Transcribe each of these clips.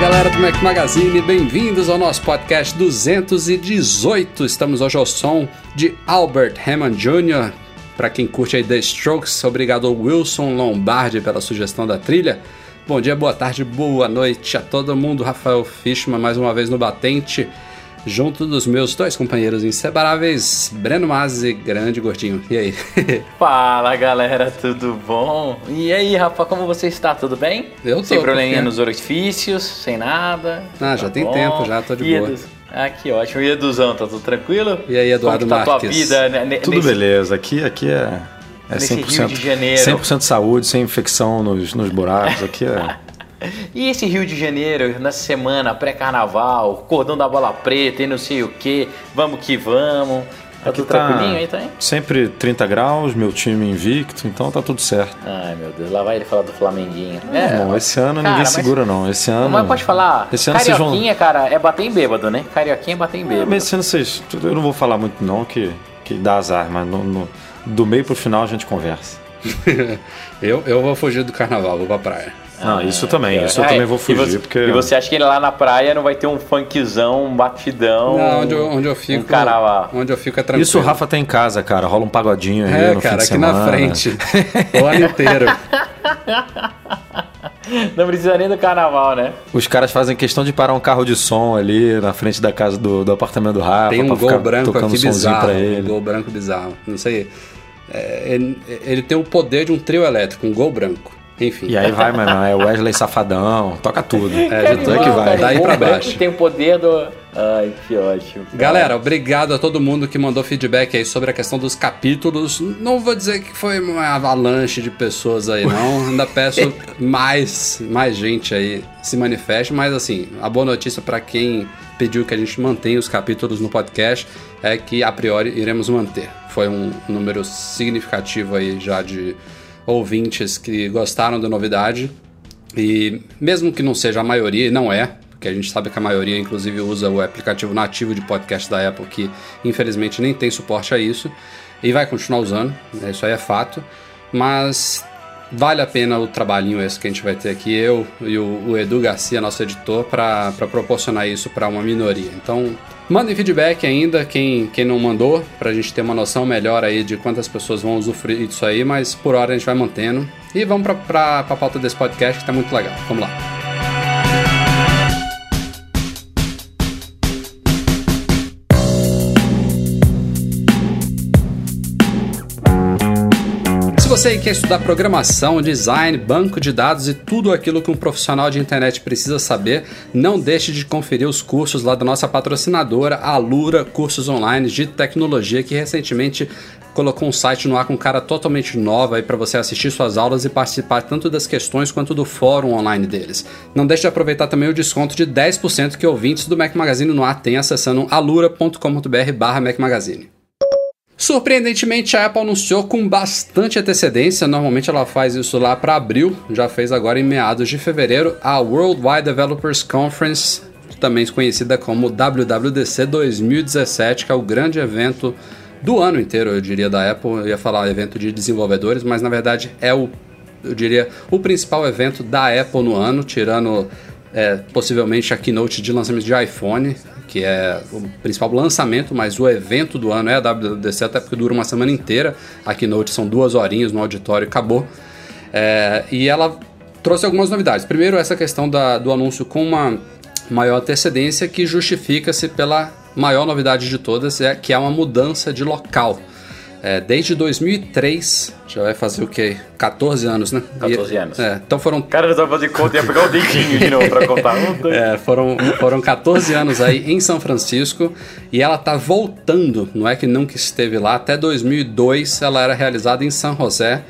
Galera do Mac Magazine, bem-vindos ao nosso podcast 218. Estamos hoje ao som de Albert Hammond Jr., para quem curte aí The Strokes, obrigado ao Wilson Lombardi pela sugestão da trilha. Bom dia, boa tarde, boa noite a todo mundo. Rafael Fishman mais uma vez no batente, junto dos meus dois companheiros inseparáveis, Breno Mazzi, grande gordinho. E aí? Fala galera, tudo bom? E aí, Rafa, como você está? Tudo bem? Eu tô. Sem probleminha porque- nos orifícios, sem nada. Ah, já Tá tem bom. tempo, já tô de E boa. Edu- Ah, que ótimo. E Eduzão, tá tudo tranquilo? E aí, Eduardo como tá tua vida né, Tudo nesse- beleza, aqui, aqui é, é Nesse 100%, Rio de Janeiro. 100% saúde, sem infecção nos, nos buracos, aqui é... E esse Rio de Janeiro, nessa semana pré-carnaval, cordão da bola preta e não sei o que, vamos que vamos. Tá aqui tudo tranquilinho aí, tá aí? Sempre 30 graus, meu time invicto, então tá tudo certo. Ai, meu Deus, lá vai ele falar do Flamenguinho. Bom, esse ano cara, ninguém mas- segura não, esse ano... Mas pode falar, Esse ano vocês vão... carioquinha, cara, é bater em bêbado, né? Carioquinha é bater em bêbado. Mas esse ano vocês... Eu não vou falar muito não, que, que dá azar, mas no- no- do meio pro final a gente conversa. eu, eu vou fugir do carnaval, vou pra praia. Não, isso também, isso eu É, também vou e fugir, você, porque... E você acha que lá na praia não vai ter um funkzão, um batidão? Não, onde eu, onde eu fico. Um carnaval. Onde eu fico é tranquilo. Isso o Rafa tem em casa, cara, rola um pagodinho aí É, no cara, fim aqui na frente. o ano inteiro. Não precisa nem do carnaval, né? Os caras fazem questão de parar um carro de som ali na frente da casa do, do apartamento do Rafa Tem um gol ficar branco tocando aqui bizarro. Um gol branco bizarro. Não sei. É, ele, ele tem o poder de um trio elétrico, um gol branco. Enfim. E aí vai, mano, é Wesley Safadão, toca tudo. É, já tô é que vai. Daí pra baixo. Tem o poder do... Ai, que ótimo. cara. Galera, obrigado a todo mundo que mandou feedback aí sobre a questão dos capítulos. Não vou dizer que foi uma avalanche de pessoas aí, não. Ainda peço mais, mais gente aí se manifeste, mas assim, a boa notícia para quem pediu que a gente mantenha os capítulos no podcast é que a priori iremos manter. Foi um número significativo aí já de ouvintes que gostaram da novidade. E mesmo que não seja a maioria, não é, porque a gente sabe que a maioria, inclusive, usa o aplicativo nativo de podcast da Apple, que infelizmente nem tem suporte a isso, e vai continuar usando, né, isso aí é fato, mas vale a pena o trabalhinho esse que a gente vai ter aqui, eu e o Edu Garcia, nosso editor, para proporcionar isso para uma minoria. Então, mandem feedback ainda, quem, quem não mandou, para a gente ter uma noção melhor aí de quantas pessoas vão usufruir disso aí, mas por hora a gente vai mantendo. E vamos para a pauta desse podcast que tá muito legal. Vamos lá. Você quer estudar programação, design, banco de dados e tudo aquilo que um profissional de internet precisa saber, não deixe de conferir os cursos lá da nossa patrocinadora, a Alura Cursos Online de Tecnologia, que recentemente colocou um site no ar com cara totalmente nova aí para você assistir suas aulas e participar tanto das questões quanto do fórum online deles. Não deixe de aproveitar também o desconto de 10% que ouvintes do Mac Magazine no ar têm acessando alura.com.br barra Mac Magazine. Surpreendentemente, a Apple anunciou com bastante antecedência, normalmente ela faz isso lá para abril, já fez agora em meados de fevereiro, a Worldwide Developers Conference, também conhecida como WWDC 2017, que é o grande evento do ano inteiro, eu diria, da Apple. Eu ia falar evento de desenvolvedores, mas na verdade é o, eu diria, o principal evento da Apple no ano, tirando é, possivelmente a keynote de lançamento de iPhone, que é o principal lançamento, mas o evento do ano é a WWDC, até porque dura uma semana inteira. A keynote são duas horinhas no auditório acabou. É, e ela trouxe algumas novidades. Primeiro, essa questão da, do anúncio com uma maior antecedência que justifica-se pela maior novidade de todas, é, que é uma mudança de local. É, desde 2003, já vai fazer o quê? 14 anos, né? 14 anos. É, então foram Cara, eu tava fazendo conta e ia pegar o dedinho de novo pra contar. Um. É, foram, foram 14 anos aí em São Francisco e ela tá voltando, não é que nunca esteve lá, até 2002 ela era realizada em São José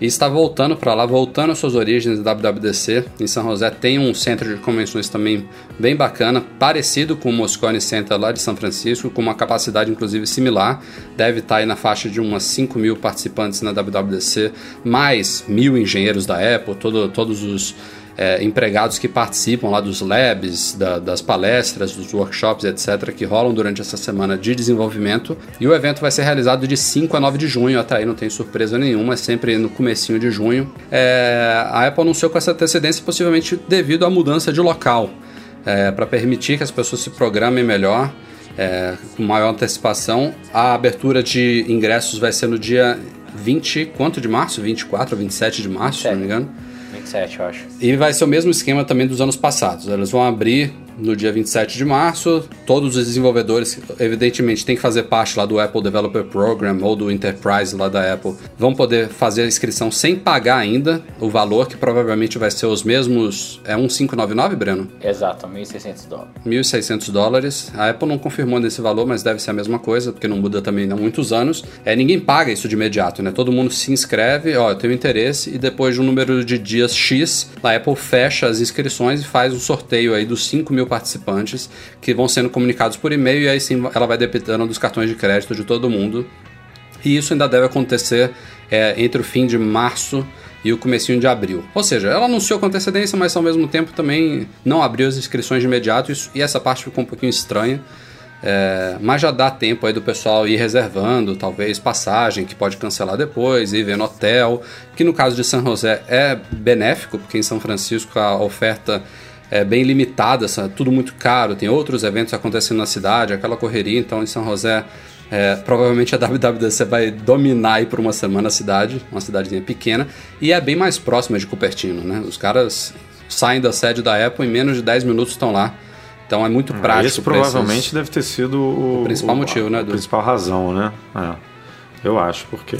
e está voltando para lá, voltando às suas origens da WWDC. Em São José tem um centro de convenções também bem bacana, parecido com o Moscone Center lá de São Francisco, com uma capacidade inclusive similar. Deve estar aí na faixa de umas 5 mil participantes na WWDC, mais mil engenheiros da Apple, todo, todos os é, empregados que participam lá dos labs, da, das palestras, dos workshops, etc., que rolam durante essa semana de desenvolvimento. E o evento vai ser realizado de 5 a 9 de junho, até aí não tem surpresa nenhuma, é sempre no comecinho de junho. É, a Apple anunciou com essa antecedência, possivelmente devido à mudança de local, é, para permitir que as pessoas se programem melhor. É, com maior antecipação, a abertura de ingressos vai ser no dia 20, quanto de março? 24 ou 27 de março, se não me engano. 27, eu acho. E vai ser o mesmo esquema também dos anos passados. Eles vão abrir no dia 27 de março. Todos os desenvolvedores, evidentemente, têm que fazer parte lá do Apple Developer Program ou do Enterprise lá da Apple, vão poder fazer a inscrição sem pagar ainda o valor, que provavelmente vai ser os mesmos. É 1,599, Breno? Exato, 1.600 dólares. 1.600 dólares. A Apple não confirmou nesse valor, mas deve ser a mesma coisa, porque não muda também há muitos anos. É, ninguém paga isso de imediato, né? Todo mundo se inscreve, ó, eu tenho interesse, e depois de um número de dias X, a Apple fecha as inscrições e faz um sorteio aí dos 5 mil participantes que vão sendo comunicados por e-mail e aí sim ela vai debitando dos cartões de crédito de todo mundo. E isso ainda deve acontecer é, entre o fim de março e o comecinho de abril. Ou seja, ela anunciou com antecedência, mas ao mesmo tempo também não abriu as inscrições de imediato isso, e essa parte ficou um pouquinho estranha. É, mas já dá tempo aí do pessoal ir reservando, talvez passagem que pode cancelar depois, ir ver no hotel, que no caso de São José é benéfico, porque em São Francisco a oferta é bem limitada, tudo muito caro, tem outros eventos acontecendo na cidade, aquela correria, então em São José é, provavelmente a WWDC vai dominar aí por uma semana a cidade, uma cidadezinha pequena, e é bem mais próxima de Cupertino, né? Os caras saem da sede da Apple em menos de 10 minutos estão lá. Então é muito prático. Esse provavelmente esses... deve ter sido o, o principal o, motivo, né? A, principal razão, né? É, eu acho, porque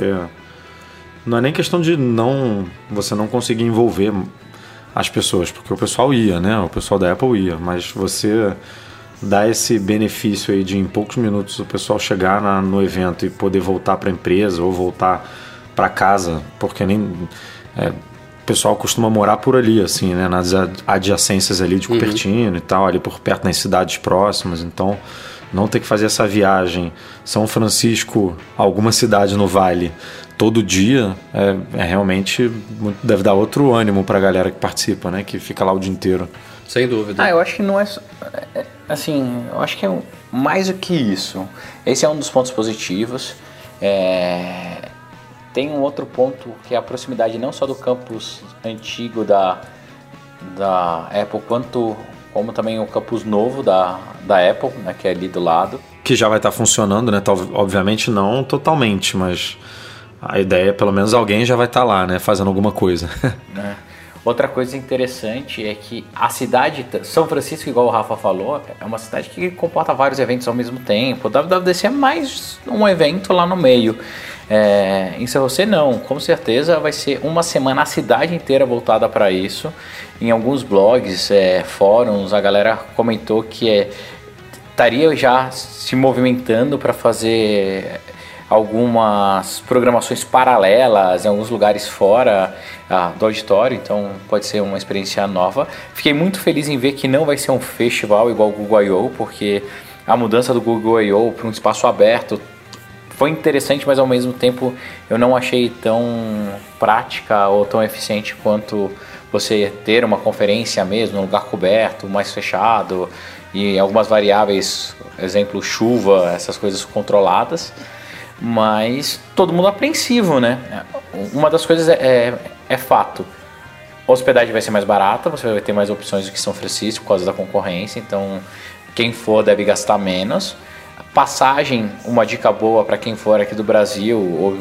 não é nem questão de não você não conseguir envolver as pessoas, porque o pessoal ia, né? O pessoal da Apple ia, mas você dá esse benefício aí de em poucos minutos o pessoal chegar na, no evento e poder voltar para a empresa ou voltar para casa, porque nem é, o pessoal costuma morar por ali, assim, né? Nas adjacências ali de uhum. Cupertino uhum. e tal, ali por perto nas cidades próximas, então não ter que fazer essa viagem São Francisco, alguma cidade no Vale, todo dia é, é realmente deve dar outro ânimo para a galera que participa, né? Que fica lá o dia inteiro. Sem dúvida. Ah, eu acho que não é, é assim, eu acho que é mais do que isso. Esse é um dos pontos positivos. É, tem um outro ponto que é a proximidade não só do campus antigo da, da Apple, quanto como também o campus novo da, da Apple, né, que é ali do lado. Que já vai estar funcionando, né? Obviamente não totalmente, mas a ideia, pelo menos alguém já vai estar tá lá, né, fazendo alguma coisa. É. Outra coisa interessante é que a cidade, São Francisco, igual o Rafa falou, é uma cidade que comporta vários eventos ao mesmo tempo. O WWDC é mais um evento lá no meio. É, em São José não, com certeza vai ser uma semana a cidade inteira voltada para isso. Em alguns blogs, é, fóruns, a galera comentou que é, estaria já se movimentando para fazer algumas programações paralelas em alguns lugares fora ah, do auditório, então pode ser uma experiência nova. Fiquei muito feliz em ver que não vai ser um festival igual o Google I.O., porque a mudança do Google I.O. para um espaço aberto foi interessante, mas ao mesmo tempo eu não achei tão prática ou tão eficiente quanto você ter uma conferência mesmo, um lugar coberto, mais fechado e algumas variáveis, exemplo chuva, essas coisas controladas mas todo mundo apreensivo, né? Uma das coisas é, é, é, fato. A hospedagem vai ser mais barata, você vai ter mais opções do que São Francisco por causa da concorrência, então quem for deve gastar menos. Passagem, uma dica boa para quem for aqui do Brasil ou,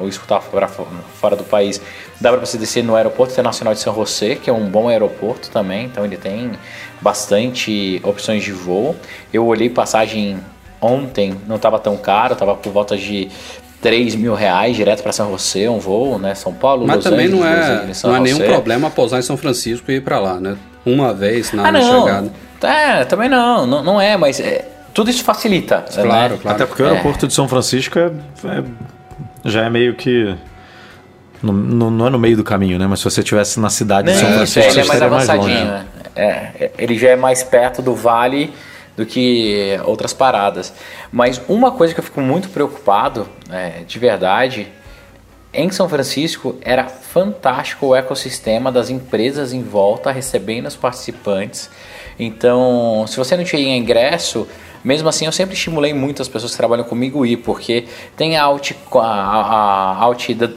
ou escutar fora, fora do país, dá para você descer no Aeroporto Internacional de São José, que é um bom aeroporto também, então ele tem bastante opções de voo. Eu olhei passagem ontem não estava tão caro, estava por volta de 3 mil reais direto para São José, um voo, né? São Paulo, Mas Los também Angeles, não é, Angeles, não é nenhum José. problema pousar em São Francisco e ir pra lá, né? Uma vez na, Ah, na não. chegada. É, também não, não, não é, mas é, tudo isso facilita. Claro, né? claro. Até porque o É. aeroporto de São Francisco é, é- já é meio que. Não, não não é no meio do caminho, né? Mas se você estivesse na cidade de São Francisco, é você mais estaria mais avançadinho, longe. né? É, é, ele já é mais perto do vale do que outras paradas. Mas uma coisa que eu fico muito preocupado, é, de verdade, em São Francisco era fantástico o ecossistema das empresas em volta recebendo os participantes. Então, se você não tinha ingresso, mesmo assim eu sempre estimulei muito as pessoas que trabalham comigo ir, porque tem a Out, a, a,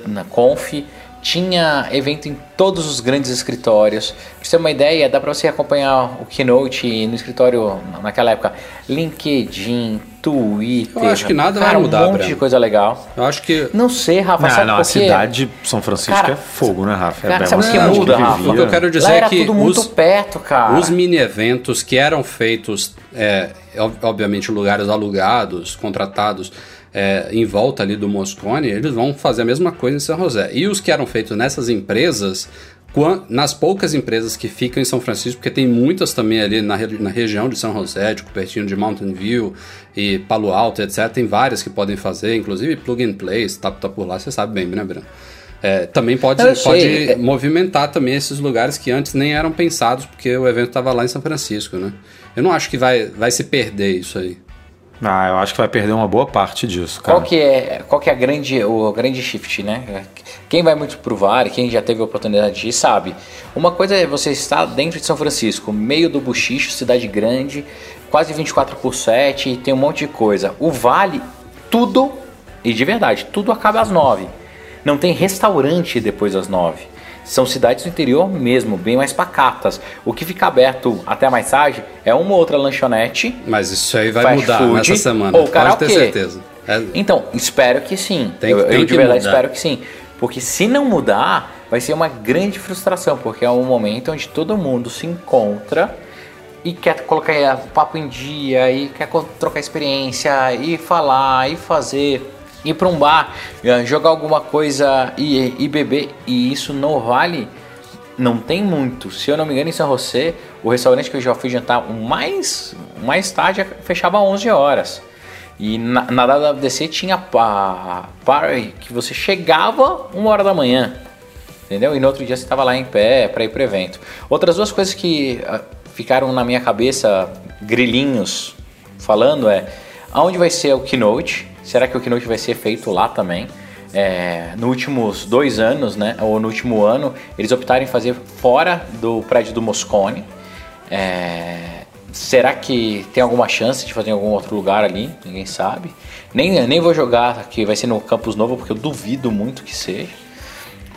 na Conf, tinha evento em todos os grandes escritórios. Pra você ter uma ideia, dá para você acompanhar o Keynote no escritório naquela época. LinkedIn, Twitter. Eu acho que nada vai cara, mudar, um monte Breno. de coisa legal. Eu acho que Não sei, Rafa, Não, sabe não, por a cidade de São Francisco Cara, é fogo, né, Rafa? cara, é sabe uma o que muda, Rafa? O que eu quero dizer Lá é era que tudo muito os- perto, cara. Os mini eventos que eram feitos, é, obviamente, lugares alugados, contratados, é, em volta ali do Moscone, eles vão fazer a mesma coisa em São José. E os que eram feitos nessas empresas, nas poucas empresas que ficam em São Francisco, porque tem muitas também ali na, na região de São José, tipo, pertinho de Mountain View e Palo Alto, etc. Tem várias que podem fazer, inclusive Plug and Play, tá, tá por lá, você sabe bem, né, Breno? É, também pode, pode é- movimentar também esses lugares que antes nem eram pensados, porque o evento estava lá em São Francisco, né? Eu não acho que vai, vai se perder isso aí. Ah, eu acho que vai perder uma boa parte disso, cara. Qual que é, qual que é a grande, o grande shift, né? Quem vai muito pro VAR, quem já teve a oportunidade de ir, sabe. Uma coisa é você estar dentro de São Francisco, meio do buchicho, cidade grande, quase 24 por 7, tem um monte de coisa. O Vale, tudo, e de verdade, tudo acaba às 9. Não tem restaurante depois das 9. São cidades do interior mesmo, bem mais pacatas. O que fica aberto até mais tarde é uma ou outra lanchonete Mas isso aí vai mudar food nessa semana, ou pode karaokê. ter certeza. É- Então, espero que sim. Tem- eu, tem eu de verdade mudar. espero que sim. Porque se não mudar, vai ser uma grande frustração, porque é um momento onde todo mundo se encontra e quer colocar o papo em dia, e quer trocar experiência, e falar, e fazer, ir para um bar, eh, jogar alguma coisa e, e beber. E isso no Vale não tem muito. Se eu não me engano, em São José, o restaurante que eu já fui jantar mais, mais tarde fechava às 11 horas. E na, na WWDC tinha a party que você chegava uma hora da manhã. Entendeu? E no outro dia você estava lá em pé para ir pro evento. Outras duas coisas que ah, ficaram na minha cabeça, grilinhos falando, é aonde vai ser o keynote? Será que o keynote vai ser feito lá também? É, nos últimos dois anos, né, ou no último ano, eles optaram em fazer fora do prédio do Moscone. É, será que tem alguma chance de fazer em algum outro lugar ali? Ninguém sabe. Nem, nem vou jogar que vai ser no Campus Novo, porque eu duvido muito que seja.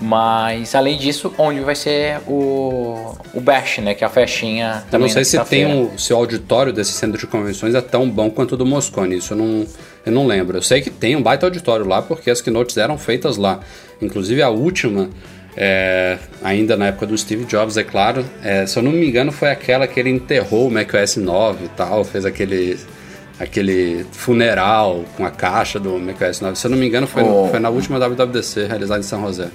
Mas além disso, onde vai ser o, o Bash, né? Que é a festinha Eu também não sei se tem quinta-feira. um, se o auditório desse centro de convenções é tão bom quanto o do Moscone. Isso eu não, eu não lembro. Eu sei que tem um baita auditório lá porque as keynotes eram feitas lá. Inclusive a última, é, ainda na época do Steve Jobs, é claro. é, se eu não me engano, foi aquela que ele enterrou o macOS 9 e tal, fez aquele aquele funeral com a caixa do macOS 9. Se eu não me engano, foi, Oh. foi na última WWDC realizada em São José.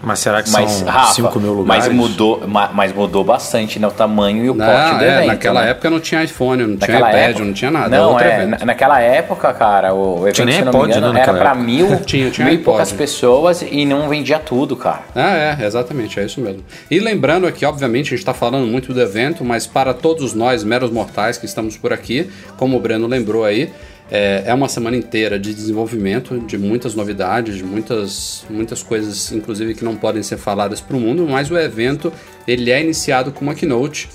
Mas será que Mas, são Rafa, 5 mil lugares? mas mudou, ma- mas mudou bastante né, o tamanho e o Não, porte do é, evento. naquela né? época não tinha iPhone, não tinha Naquela iPad, época- não tinha nada. Não, é, evento. na- naquela época, cara, o evento, Tinha nem se não me engano, né, era pra mil, Tinha- tinha mil e poucas pessoas e não vendia tudo, cara. Ah, é, exatamente, é isso mesmo. E lembrando aqui, obviamente, a gente está falando muito do evento, mas para todos nós, meros mortais que estamos por aqui, como o Breno lembrou aí, é, é uma semana inteira de desenvolvimento, de muitas novidades, de muitas, muitas coisas, inclusive, que não podem ser faladas para o mundo, mas o evento ele é iniciado com uma keynote,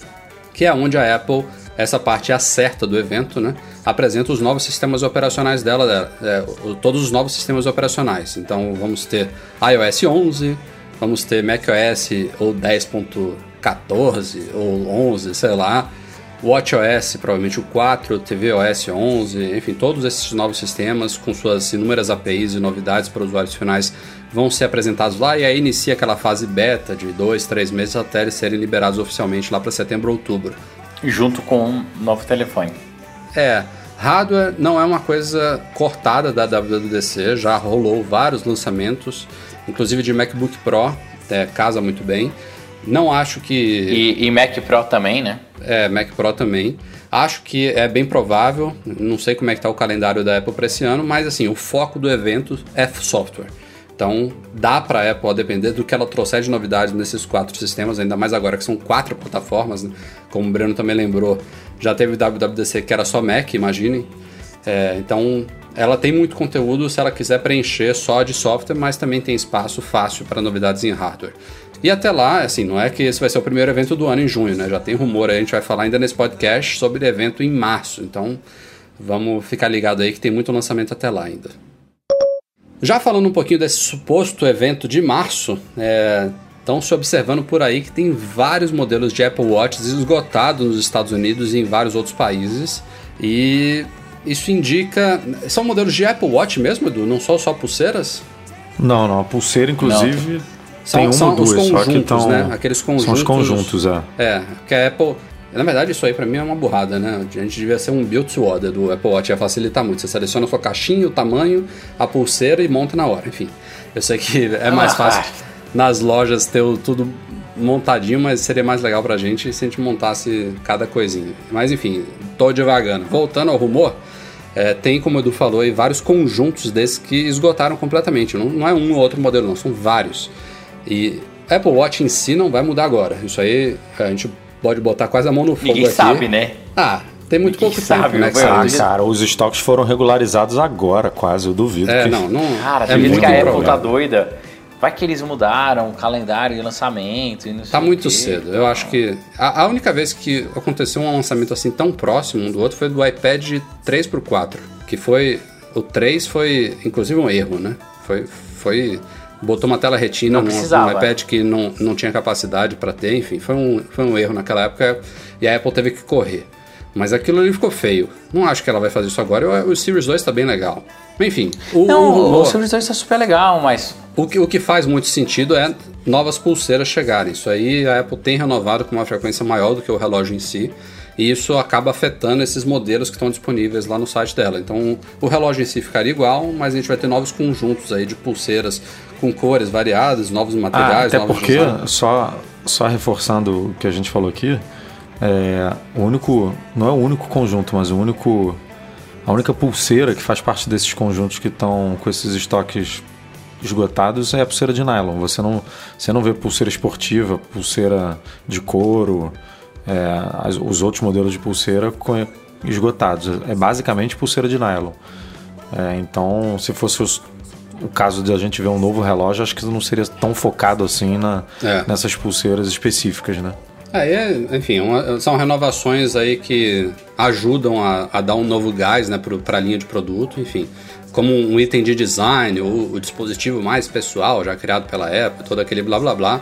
que é onde a Apple, essa parte é a certa do evento, né, apresenta os novos sistemas operacionais dela, é, todos os novos sistemas operacionais. Então vamos ter iOS 11, vamos ter macOS ou 10.14 ou 11, sei lá, WatchOS, provavelmente o 4, tvOS 11, enfim, todos esses novos sistemas com suas inúmeras APIs e novidades para usuários finais vão ser apresentados lá e aí inicia aquela fase beta de dois, três meses até eles serem liberados oficialmente lá para setembro, outubro. Junto com um novo telefone. É, Hardware não é uma coisa cortada da WWDC, já rolou vários lançamentos, inclusive de MacBook Pro, é, casa muito bem. Não acho que. E, e Mac Pro também, né? É, Mac Pro também. Acho que é bem provável, não sei como é que tá o calendário da Apple para esse ano, mas assim, o foco do evento é software. Então, dá para a Apple, a depender do que ela trouxer de novidades nesses quatro sistemas, ainda mais agora que são quatro plataformas, né? como o Breno também lembrou, já teve WWDC que era só Mac, imaginem. É, então, ela tem muito conteúdo se ela quiser preencher só de software, mas também tem espaço fácil para novidades em hardware. E até lá, assim, não é que esse vai ser o primeiro evento do ano em junho, né? Já tem rumor aí, a gente vai falar ainda nesse podcast sobre evento em março. Então, vamos ficar ligado aí que tem muito lançamento até lá ainda. Já falando um pouquinho desse suposto evento de março, estão é, se observando por aí que tem vários modelos de Apple Watch esgotados nos Estados Unidos e em vários outros países. E isso indica. São modelos de Apple Watch mesmo, Edu? Não são só pulseiras? Não, não. A pulseira, inclusive. Não. São, tem uma são ou duas, os conjuntos, só que né? Aqueles conjuntos. São os conjuntos, é. É, que a Apple na verdade, isso aí para mim é uma burrada, né? A gente devia ser um build to order do Apple Watch, ia facilitar muito. Você seleciona a sua caixinha, o tamanho, a pulseira e monta na hora. Enfim, eu sei que é mais fácil nas lojas ter tudo montadinho, mas seria mais legal pra gente se a gente montasse cada coisinha. Mas enfim, tô devagando. Voltando ao rumor, é, tem, como o Edu falou, aí, vários conjuntos desses que esgotaram completamente. Não, não é um ou outro modelo, não, são vários. E Apple Watch em si não vai mudar agora. Isso aí a gente pode botar quase a mão no fogo Ninguém aqui. sabe, né? Ah, tem muito Ninguém pouco sabe, tempo, né? Ah, cara, os estoques foram regularizados agora, quase. Eu duvido. É, que... não, não. Cara, é muito que a Apple tá doida. Vai que eles mudaram o calendário de lançamento e não sei Tá o muito quê. cedo. Eu acho que. A, a única vez que aconteceu um lançamento assim tão próximo um do outro foi do iPad 3 pro 4. Que foi. O 3 foi, inclusive, um erro, né? Foi. foi botou uma tela retina Não num, iPad que não, não tinha capacidade para ter, enfim, foi um, foi um erro naquela época e a Apple teve que correr. Mas aquilo ali ficou feio. Não acho que ela vai fazer isso agora. O, o Series 2 tá bem legal. Enfim, o, Não, o o, rumor- Series 2 tá super legal, mas o que, o que faz muito sentido é novas pulseiras chegarem. Isso aí a Apple tem renovado com uma frequência maior do que o relógio em si. E isso acaba afetando esses modelos que estão disponíveis lá no site dela. Então o relógio em si ficaria igual, mas a gente vai ter novos conjuntos aí de pulseiras com cores variadas, novos Ah, materiais, até novos porque, só, só reforçando o que a gente falou aqui, é, o único. Não é o único conjunto, mas o único. A única pulseira que faz parte desses conjuntos que estão com esses estoques esgotados é a pulseira de nylon. Você não, você não vê pulseira esportiva, pulseira de couro, é, as- os outros modelos de pulseira esgotados. É basicamente pulseira de nylon. É, então, se fosse os- o caso de a gente ver um novo relógio, acho que não seria tão focado assim na, É. nessas pulseiras específicas, né? Aí, é, enfim, uma- são renovações aí que ajudam a, a dar um novo gás né, para a linha de produto, enfim. Como um item de design, o, o dispositivo mais pessoal, já criado pela Apple, todo aquele blá blá blá.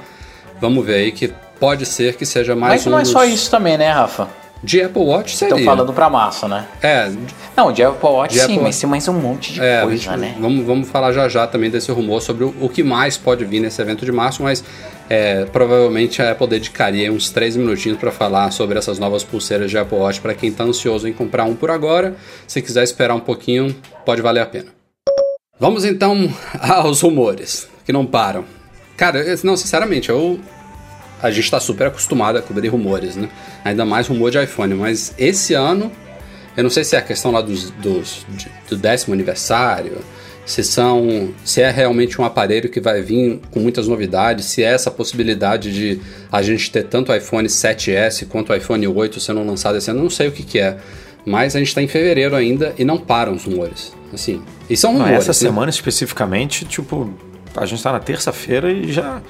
Vamos ver aí que pode ser que seja mais mas um não é só dos- isso também, né, Rafa? De Apple Watch seria. Estão falando pra massa, né? É, Não, de Apple Watch De sim, Apple mas tem mais um monte de é, coisa, gente- né? vamos, vamos falar já já também desse rumor sobre o, o que mais pode vir nesse evento de março, mas é, provavelmente a Apple dedicaria uns 3 minutinhos para falar sobre essas novas pulseiras de Apple Watch para quem está ansioso em comprar um por agora. Se quiser esperar um pouquinho, pode valer a pena. Vamos então aos rumores, que não param. Cara, não, sinceramente, eu. A gente está super acostumado a cobrir rumores, né? Ainda mais rumor de iPhone, mas esse ano, eu não sei se é a questão lá dos, dos- do décimo aniversário, se são. se é realmente um aparelho que vai vir com muitas novidades, se é essa possibilidade de a gente ter tanto o iPhone 7S quanto o iPhone 8 sendo lançado esse ano, eu não sei o que, que é. Mas a gente está em fevereiro ainda e não param os rumores. Assim. E são Não, rumores. essa né? semana especificamente, tipo, a gente tá na terça-feira e já.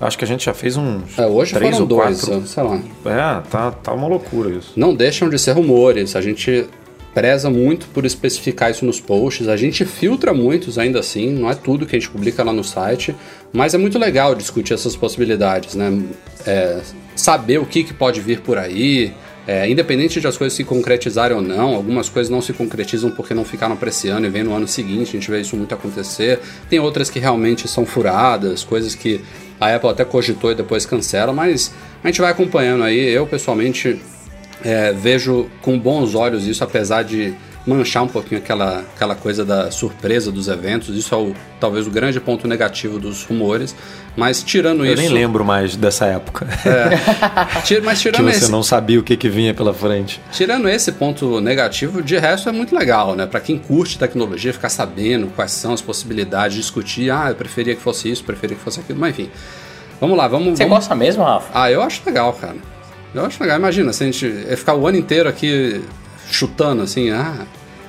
Acho que a gente já fez uns. É, hoje três foram ou dois, quatro. sei lá. É, tá, tá uma loucura isso. não deixam de ser rumores. A gente preza muito por especificar isso nos posts. A gente filtra muitos ainda assim, não é tudo que a gente publica lá no site, mas é muito legal discutir essas possibilidades, né? É, saber o que, que pode vir por aí. é, independente de as coisas se concretizarem ou não, algumas coisas não se concretizam porque não ficaram para esse ano e vem no ano seguinte, a gente vê isso muito acontecer. Tem outras que realmente são furadas, coisas que a Apple até cogitou e depois cancela, mas a gente vai acompanhando aí. Eu, pessoalmente, é, vejo com bons olhos isso, apesar de manchar um pouquinho aquela, aquela coisa da surpresa dos eventos. Isso é o, talvez o grande ponto negativo dos rumores. Mas tirando Eu isso. nem lembro mais dessa época. Ti- Mas que tirando você esse, não sabia o que, que vinha pela frente. tirando esse ponto negativo, de resto é muito legal, né? Pra quem curte tecnologia, ficar sabendo quais são as possibilidades, discutir, ah, eu preferia que fosse isso, preferia que fosse aquilo, mas enfim. Vamos lá, vamos. Você vamos... gosta mesmo, Rafa? Ah, eu acho legal, cara. Eu acho legal. Imagina, se a gente ia ficar o ano inteiro aqui chutando assim, ah,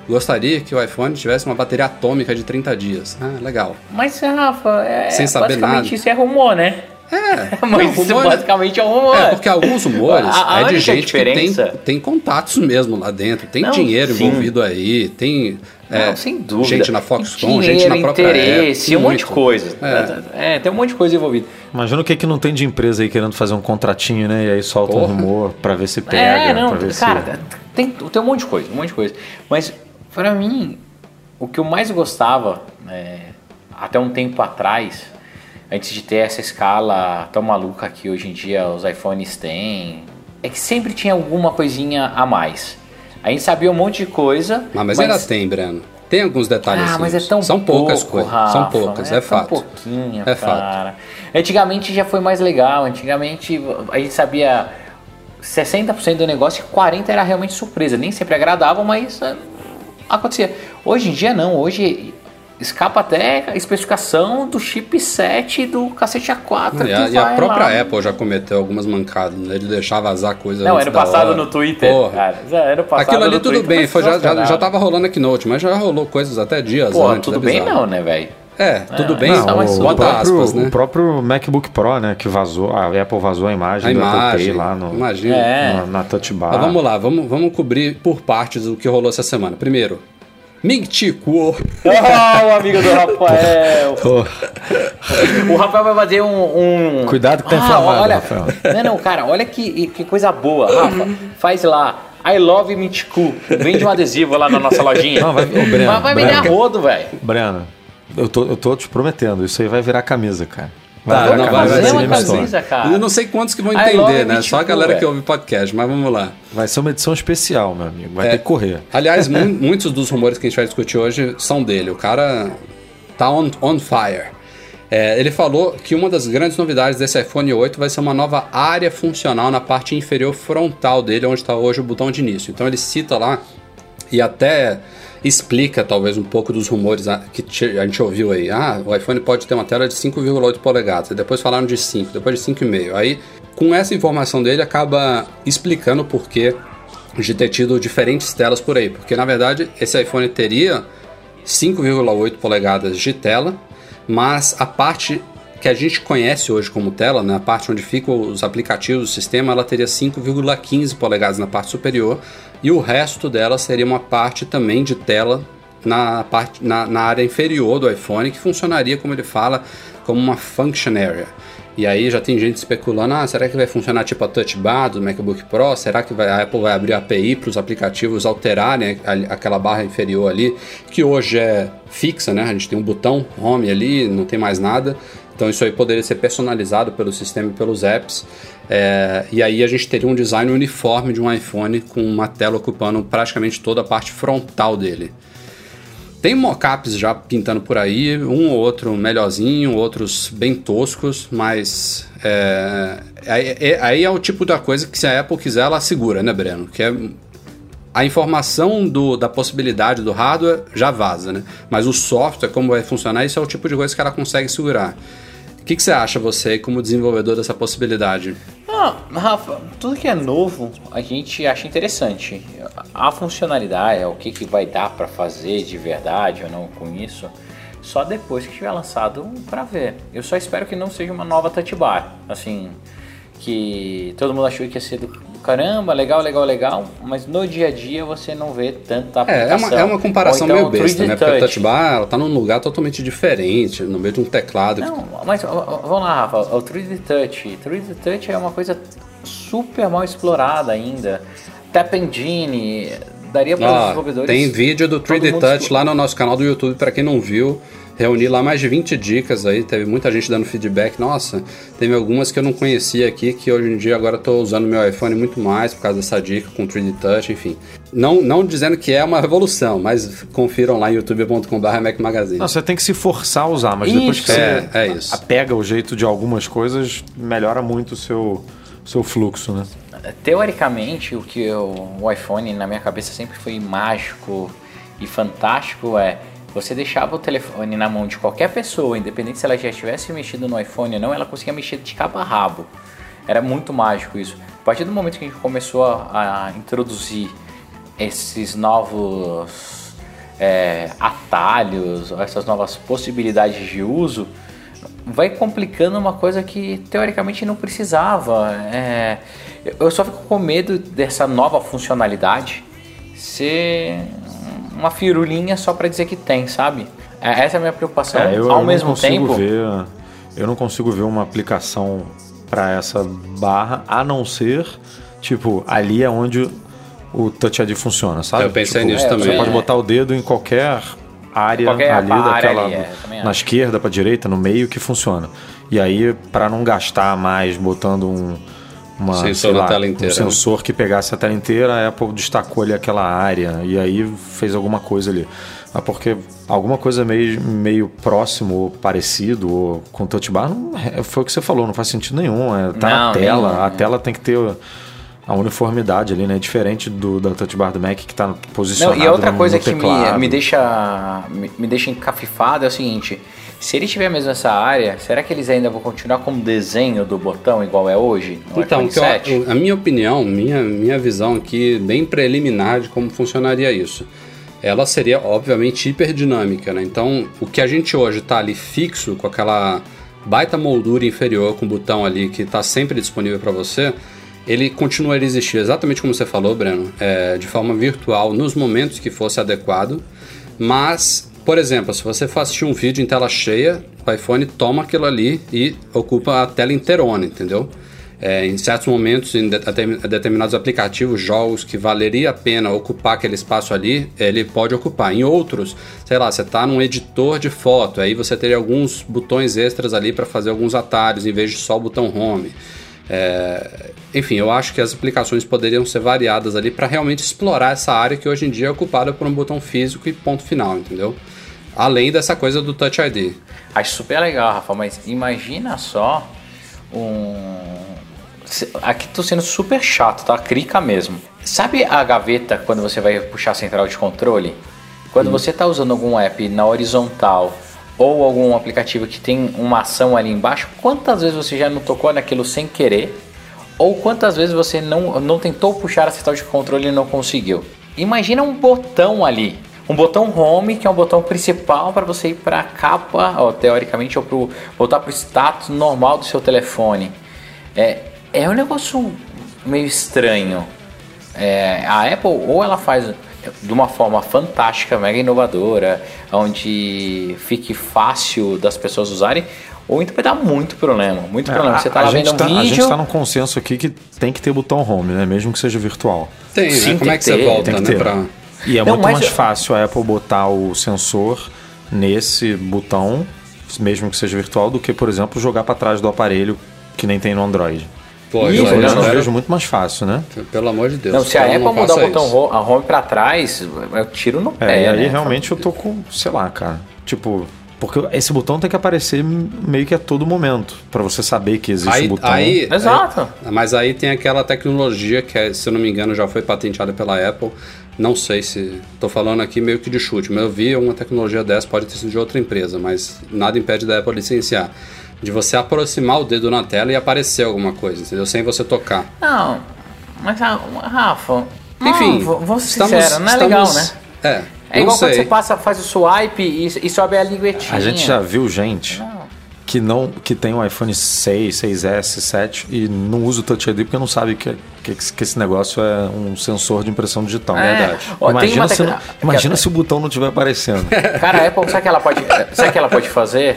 gostaria que o iPhone tivesse uma bateria atômica de 30 dias. Ah, legal. Mas, Rafa, é, Sem saber basicamente nada. isso é rumor, né? É, Mas não, isso rumor- basicamente é um rumor. É, porque alguns rumores A- a é de gente que tem, tem contatos mesmo lá dentro, tem Não, dinheiro sim. envolvido aí, tem é, Não, sem dúvida. gente na Foxconn, Dinheiro, gente na própria interesse, Apple, um monte de coisa. É. É. tem um monte de coisa envolvida. Imagina o que, que não tem de empresa aí querendo fazer um contratinho, né? E aí solta um Porra. rumor pra ver se pega. é, não, pra ver cara, se... tem, tem um monte de coisa, um monte de coisa. Mas, pra mim, o que eu mais gostava, é, até um tempo atrás, antes de ter essa escala tão maluca que hoje em dia os iPhones têm, é que sempre tinha alguma coisinha a mais. A gente sabia um monte de coisa, Ah, mas, ainda tem, Breno. Tem alguns detalhes. Ah, mas é tão São pouco, poucas coisas. Rafa, são poucas, é, tão fato. pouquinho, É fato. cara. Antigamente já foi mais legal. Antigamente a gente sabia 60% do negócio e 40% era realmente surpresa. Nem sempre agradável, mas ah, acontecia. Hoje em dia não. Hoje escapa até a especificação do chipset do cacete A4. E a, e a própria lá. Apple já cometeu algumas mancadas, né? De deixar vazar coisa Não, da passado no Twitter, Porra. cara. Ano passado Aquilo ali no tudo Twitter bem, foi, já, já, já tava rolando aqui Keynote, mas já rolou coisas até dias Pô, antes. tudo é bem não, né, velho? É, tudo É, bem, não, Não, o, próprio, aspas, né? o próprio MacBook Pro, né, que vazou, a Apple vazou a imagem A do Apple imagem, Pay lá no, imagina. É. na, na Touch Bar. Mas vamos lá, vamos, vamos cobrir por partes o que rolou essa semana. Primeiro, Kuo. Oh, o amigo do Rafael. Pô, O Rafael vai fazer um. um- Cuidado que tá Ah, inflamado, olha, Rafael. Não, não, cara, olha que, que coisa boa. Rafa, faz lá. I love Michiku. Vende um adesivo lá na nossa lojinha. Não, vai- ô, Breno, Mas vai Breno. vender a rodo, velho. Breno, eu tô, eu tô te prometendo, isso aí vai virar camisa, cara. Tá, virar não, vai, vai ser uma Store. camisa, cara. Eu não sei quantos que vão entender, né? Só a galera que é. ouve podcast, mas vamos lá. Vai ser uma edição especial, meu amigo. Vai É. ter que correr. Aliás, mu- muitos dos rumores que a gente vai discutir hoje são dele. O cara tá on, on fire. É, ele falou que uma das grandes novidades desse iPhone 8 vai ser uma nova área funcional na parte inferior frontal dele, onde está hoje o botão de início. Então ele cita lá e até explica talvez um pouco dos rumores que a gente ouviu aí. Ah, o iPhone pode ter uma tela de 5,8 polegadas. Depois falaram de 5, depois de 5,5. Aí, com essa informação dele, acaba explicando o porquê de ter tido diferentes telas por aí. Porque na verdade esse iPhone teria 5,8 polegadas de tela, mas a parte que a gente conhece hoje como tela, né, a parte onde ficam os aplicativos do sistema, ela teria 5,15 polegadas na parte superior e o resto dela seria uma parte também de tela na, parte, na, na área inferior do iPhone, que funcionaria, como ele fala, como uma function area. E aí já tem gente especulando, ah, será que vai funcionar tipo a Touch Bar do MacBook Pro? Será que vai- a Apple vai abrir a API para os aplicativos alterarem a- aquela barra inferior ali, que hoje é fixa, né? A gente tem um botão Home ali, não tem mais nada. Então isso aí poderia ser personalizado pelo sistema e pelos apps. É, e aí a gente teria um design uniforme de um iPhone com uma tela ocupando praticamente toda a parte frontal dele. Tem mockups já pintando por aí, um ou outro melhorzinho, outros bem toscos, mas é, aí, é- aí é o tipo da coisa que se a Apple quiser, ela segura, né, Breno? Que é a informação do- da possibilidade do hardware já vaza, né? Mas o software, como vai funcionar, isso é o tipo de coisa que ela consegue segurar. Que, que você acha, você, como desenvolvedor dessa possibilidade? Ah, Rafa, tudo que é novo a gente acha interessante. A funcionalidade, o que, que vai dar para fazer de verdade ou não com isso, só depois que tiver lançado para ver. Eu só espero que não seja uma nova touch bar, assim, que todo mundo achou que ia ser do, do caramba, legal, legal, legal, mas no dia a dia você não vê tanta É, é aplicação. uma, é uma comparação então, meio besta, 3D né? Porque a Touch. Bar, ela tá num lugar totalmente diferente, no meio de um teclado. que- Não, mas ó, ó, vamos lá, Rafa. O 3D Touch. 3D Touch é uma coisa super mal explorada ainda. Tap Engine daria para os Ó, desenvolvedores. tem vídeo do todo 3D mundo Touch lá no nosso canal do YouTube, para quem não viu. Reuni lá mais de 20 dicas aí, teve muita gente dando feedback. Nossa, teve algumas que eu não conhecia aqui, que hoje em dia agora estou usando meu iPhone muito mais por causa dessa dica com 3D Touch, enfim. Não, não dizendo que é uma revolução, mas confiram lá em youtube.com.br Mac Magazine. Não, você tem que se forçar a usar, mas depois que É, você é isso. pega o jeito de algumas coisas, melhora muito o seu, seu fluxo, né? Teoricamente, o que eu- o iPhone na minha cabeça sempre foi mágico e fantástico é você deixava o telefone na mão de qualquer pessoa, independente se ela já tivesse mexido no iPhone ou não, ela conseguia mexer de cabo a rabo. Era muito mágico isso. A partir do momento que a gente começou a, a introduzir esses novos é, atalhos, essas novas possibilidades de uso, vai complicando uma coisa que teoricamente não precisava. É, eu só fico com medo dessa nova funcionalidade ser uma firulinha só para dizer que tem, sabe? É, Essa é a minha preocupação. É, eu, Ao eu mesmo não consigo tempo, ver, eu não consigo ver uma aplicação para essa barra, a não ser, tipo, ali é onde o Touch ID funciona, sabe? Eu pensei Tipo, nisso é, também. Você pode botar o dedo em qualquer área Qualquer ali área daquela ali, é, na esquerda para direita, no meio que funciona. E aí para não gastar mais botando um uma, Sensor na lá, tela inteira, um sensor que pegasse a tela inteira, a Apple destacou ali aquela área e aí fez alguma coisa ali. Mas porque alguma coisa meio, meio próximo ou parecido ou com touch bar, não, é- foi o que você falou, não faz sentido nenhum. É, tá na Não, tela, nenhum, a né? tela tem que ter a uniformidade ali, né? Diferente do da touch bar do Mac que tá Não, posicionado e outra no- coisa no que me, me deixa me, me deixa encafifado é o seguinte: se ele tiver mesmo essa área, será que eles ainda vão continuar com o desenho do botão igual é hoje? Então, eu- 7? a minha opinião, minha, minha visão aqui, bem preliminar de como funcionaria isso. Ela seria, obviamente, hiperdinâmica, né? Então, o que a gente hoje está ali fixo, com aquela baita moldura inferior, com o botão ali que está sempre disponível para você, ele continuaria a existir exatamente como você falou, Breno, é, de forma virtual nos momentos que fosse adequado. Mas, por exemplo, se você for assistir um vídeo em tela cheia, o iPhone toma aquilo ali e ocupa a tela inteirona, entendeu? É, em certos momentos, em de- determin- determinados aplicativos, jogos que valeria a pena ocupar aquele espaço ali, ele pode ocupar. Em outros, sei lá, você está num editor de foto, aí você teria alguns botões extras ali para fazer alguns atalhos, em vez de só o botão home. É, enfim, eu acho que as aplicações poderiam ser variadas ali para realmente explorar essa área que hoje em dia é ocupada por um botão físico e ponto final, entendeu? Além dessa coisa do Touch ID. Acho super legal, Rafa, mas imagina só um. Aqui tô sendo super chato, tá? Crica mesmo. Sabe a gaveta quando você vai puxar a central de controle? Quando você tá usando algum app na horizontal ou algum aplicativo que tem uma ação ali embaixo, quantas vezes você já não tocou naquilo sem querer? Ou quantas vezes você não, não tentou puxar a central de controle e não conseguiu? Imagina um botão ali. Um botão home, que é um botão principal para você ir para a capa, ó, teoricamente, ou pro, voltar para o status normal do seu telefone. É, é um negócio meio estranho. É, a Apple ou ela faz de uma forma fantástica, mega inovadora, onde fique fácil das pessoas usarem, ou então vai dar muito problema, muito problema. Você tá É, a, lá vendo um tá, a vídeo, gente tá num consenso aqui que tem que ter botão home, né? Mesmo que seja virtual. Tem, Sim, né? Como tem é que que você volta, Tem que né? ter. Pra... E é Não, muito mas mais fácil a Apple botar o sensor nesse botão, mesmo que seja virtual, do que, por exemplo, jogar para trás do aparelho que nem tem no Android. Pô, Ih, eu, Eu, não, vejo muito mais fácil, né? Pelo amor de Deus. Não, se a Apple mudar o botão isso. ro- a home pra trás, eu tiro no É, pé, e aí né? realmente eu tô com, sei lá, cara. Tipo, porque esse botão tem que aparecer meio que a todo momento, para você saber que existe Aí, o botão. aí, Exato. aí- mas aí tem aquela tecnologia que, é, se eu não me engano, já foi patenteada pela Apple. Não sei se. Tô falando aqui meio que de chute, mas eu vi uma tecnologia dessa, pode ter sido de outra empresa, mas nada impede da Apple licenciar. De você aproximar o dedo na tela e aparecer alguma coisa, entendeu? Sem você tocar. Não, mas ah, Rafa, Enfim, não, v- vamos ser estamos- sinceros, não é estamos- legal, né? É. É igual sei. quando você passa, faz o swipe e, e sobe a linguetinha. A gente já viu gente Não. que não que tem um iPhone 6, 6S, 7 e não usa o Touch ID porque não sabe que, que, que esse negócio é um sensor de impressão digital. É. Verdade. Ó, imagina se, imagina se o botão não estiver aparecendo. Cara, a Apple, sabe o que ela pode, sabe que ela pode fazer?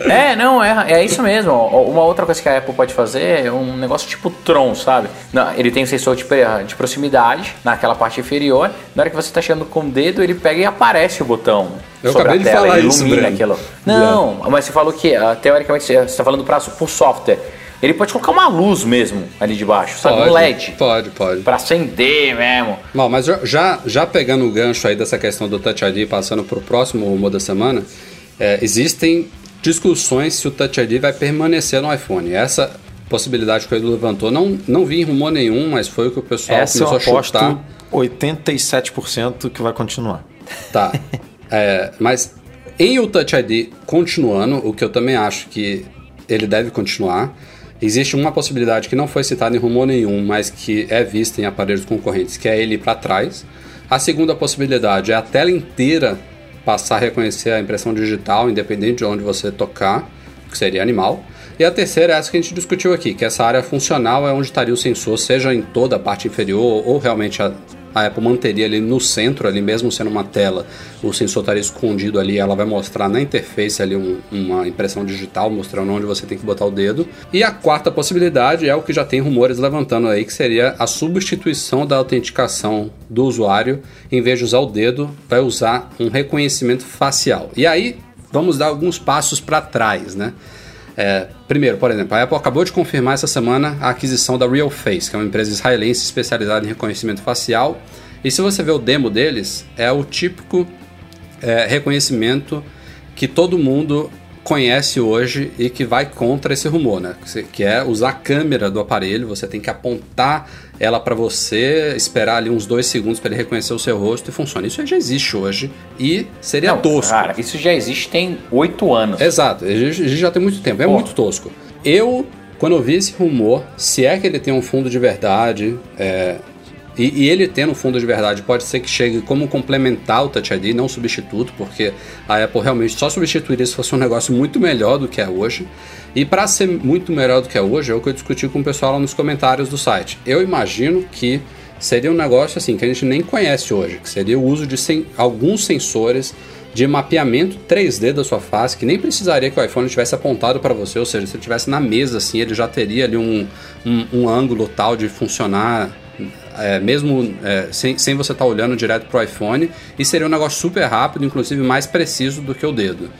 É, não, é, é isso mesmo. Uma outra coisa que a Apple pode fazer é um negócio tipo Tron, sabe? Não, ele tem um sensor de, pre- de proximidade naquela parte inferior. Na hora que você está chegando com o dedo, ele pega e aparece o botão. Eu sobre acabei a de tela, falar ele isso, ilumina Breno. aquilo. Não, mas você falou que, ah, teoricamente, você está falando para por software. Ele pode colocar uma luz mesmo ali de baixo, sabe? Um LED. Pode, pode. Pra acender mesmo. Bom, mas já- já, pegando o gancho aí dessa questão do Touch ID, passando para o próximo rumor da semana, é, existem discussões se o Touch ID vai permanecer no iPhone. Essa possibilidade que o Edu levantou, não, não vi em rumor nenhum, mas foi o que o pessoal Essa eu começou a aposto chutar. 87% que vai continuar. Tá. É, mas em o Touch ID continuando, o que eu também acho que ele deve continuar, existe uma possibilidade que não foi citada em rumor nenhum, mas que é vista em aparelhos concorrentes, que é ele ir para trás. A segunda possibilidade é a tela inteira passar a reconhecer a impressão digital, independente de onde você tocar, que seria animal. E a terceira é essa que a gente discutiu aqui, que essa área funcional é onde estaria o sensor, seja em toda a parte inferior ou realmente a, a Apple manteria ali no centro, ali mesmo sendo uma tela, o sensor estaria escondido ali, ela vai mostrar na interface ali um- uma impressão digital mostrando onde você tem que botar o dedo. E a quarta possibilidade é o que já tem rumores levantando aí, que seria a substituição da autenticação do usuário, em vez de usar o dedo, vai usar um reconhecimento facial. E aí vamos dar alguns passos para trás, né? É, primeiro, por exemplo, a Apple acabou de confirmar essa semana a aquisição da RealFace, que é uma empresa israelense especializada em reconhecimento facial. E se você ver o demo deles, é o típico é, reconhecimento que todo mundo conhece hoje e que vai contra esse rumor, né? Que é usar a câmera do aparelho, você tem que apontar ela para você, esperar ali uns dois segundos para ele reconhecer o seu rosto e funciona. Isso já existe hoje e seria Não, tosco. Cara, isso já existe tem oito anos. Exato, já tem muito tempo, é Porra. muito tosco. Eu, quando eu vi esse rumor, se é que ele tem um fundo de verdade, é, e, e ele tendo um fundo de verdade, pode ser que chegue como complementar o Touch ID, não substituto, porque a Apple realmente só substituiria se fosse um negócio muito melhor do que é hoje. E para ser muito melhor do que é hoje, é o que eu discuti com o pessoal lá nos comentários do site. Eu imagino que seria um negócio assim que a gente nem conhece hoje, que seria o uso de sen- alguns sensores de mapeamento 3D da sua face, que nem precisaria que o iPhone tivesse apontado para você, ou seja, se ele estivesse na mesa assim, ele já teria ali um, um, um ângulo tal de funcionar, é, mesmo é, sem, sem você estar olhando direto para o iPhone, e seria um negócio super rápido, inclusive mais preciso do que o dedo.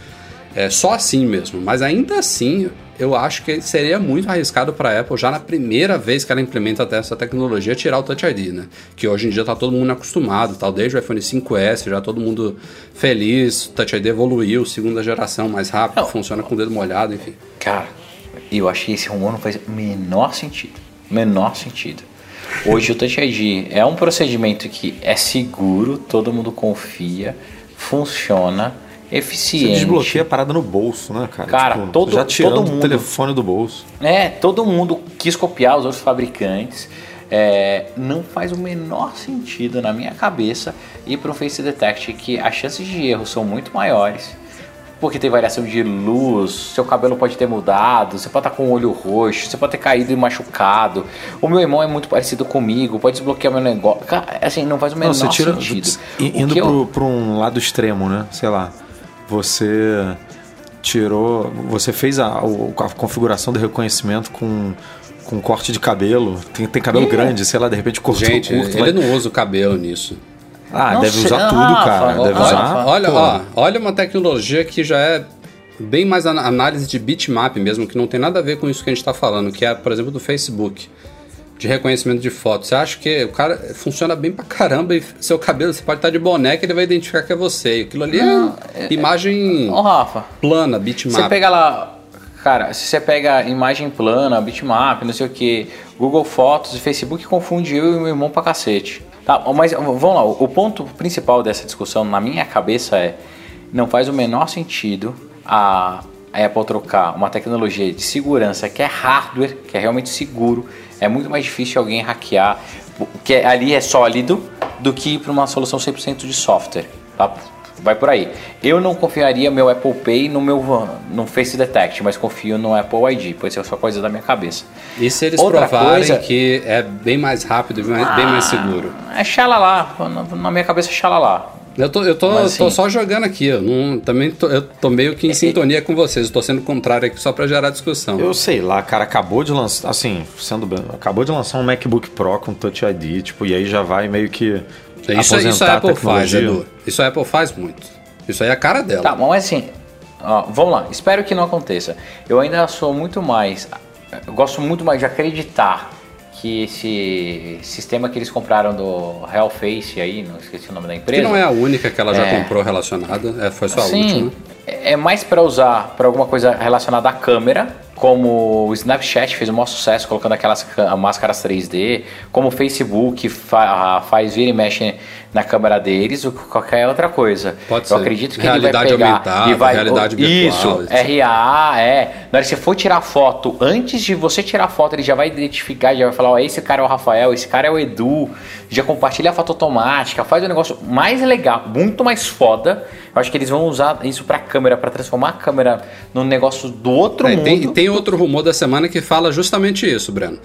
É só assim mesmo, mas ainda assim eu acho que seria muito arriscado para a Apple já na primeira vez que ela implementa até essa tecnologia tirar o Touch ID, né? Que hoje em dia tá todo mundo acostumado, tal, desde o iPhone 5S já todo mundo feliz, o Touch ID evoluiu, segunda geração mais rápido, Não. funciona com o dedo molhado, enfim. Cara, eu achei esse rumor não faz o menor sentido. Menor sentido. Hoje o Touch ID é um procedimento que é seguro, todo mundo confia, funciona, Você eficiente. desbloqueia a parada no bolso, né, cara? Cara, todo- já tirando todo o mundo- telefone do bolso. É, todo mundo quis copiar os outros fabricantes. É, não faz o menor sentido na minha cabeça ir para um Face Detect que as chances de erro são muito maiores. Porque tem variação de luz, seu cabelo pode ter mudado, você pode estar com o olho roxo, você pode ter caído e machucado. O meu irmão é muito parecido comigo, pode desbloquear meu negócio. Cara, assim, não faz o menor Não, você tira. sentido. Indo que eu- pro, um lado extremo, né? Sei lá. Você tirou. Você fez a, a configuração de reconhecimento com, com corte de cabelo. Tem, tem cabelo É. grande, sei lá, de repente cortou Gente, curto. ele vai- não usa o cabelo nisso. Ah, Não deve sei. usar Ah, tudo, cara. Deve olha, usar. Olha, ó, olha uma tecnologia que já é bem mais análise de bitmap mesmo, que não tem nada a ver com isso que a gente está falando, que é, por exemplo, do Facebook, de reconhecimento de fotos. Você acha que o cara funciona bem pra caramba e seu cabelo, você pode estar de boneca, ele vai identificar que é você. E aquilo ali é, imagem Ô, Rafa, plana, bitmap. Você pega lá, cara, se você pega imagem plana, bitmap, não sei o que, Google Fotos e Facebook confunde eu e meu irmão pra cacete. Tá, mas vamos lá, o ponto principal dessa discussão na minha cabeça é não faz o menor sentido a Apple trocar uma tecnologia de segurança que é hardware, que é realmente seguro, é muito mais difícil alguém hackear, que é- ali é sólido, do que para uma solução 100% de software. Tá? Vai por aí. Eu não confiaria meu Apple Pay no meu no Face Detect, mas confio no Apple ID, pois é só coisa da minha cabeça. E se eles Outra provarem coisa- que é bem mais rápido, bem mais, bem mais seguro? É xalalá, na, na minha cabeça é xalalá. Eu tô, eu tô, Mas, tô assim- só jogando aqui, eu não, também tô, eu tô meio que em sintonia com vocês, eu tô sendo contrário aqui só pra gerar discussão. Eu sei lá, cara, acabou de lançar, assim, sendo bem, acabou de lançar um MacBook Pro com Touch ID, tipo, e aí já vai meio que Isso, isso aposentar a Apple faz, tecnologia. Edu. Isso a Apple faz muito. Isso aí é a cara dela. Tá, mas assim, ó, vamos lá. Espero que não aconteça. Eu ainda sou muito mais. Eu gosto muito mais de acreditar que esse sistema que eles compraram do Hellface aí, não esqueci o nome da empresa. Que não é a única que ela já É. comprou relacionada, é, foi só a Sim, última. é é mais para usar para alguma coisa relacionada à câmera, como o Snapchat fez um maior sucesso colocando aquelas ca- máscaras 3D, como o Facebook fa- faz vira e mexe na câmera deles, ou qualquer outra coisa. Pode Eu ser. acredito que Realidade ele vai pegar aumentada, vai realidade virtual, Isso, RA, é. Na hora que você for tirar foto, antes de você tirar foto, ele já vai identificar, já vai falar, ó, esse cara é o Rafael, esse cara é o Edu, já compartilha a foto automática, faz um negócio mais legal, muito mais foda. Eu acho que eles vão usar isso pra câmera, pra transformar a câmera num negócio do outro É, e mundo. tem, e tem outro rumor da semana que fala justamente isso, Breno.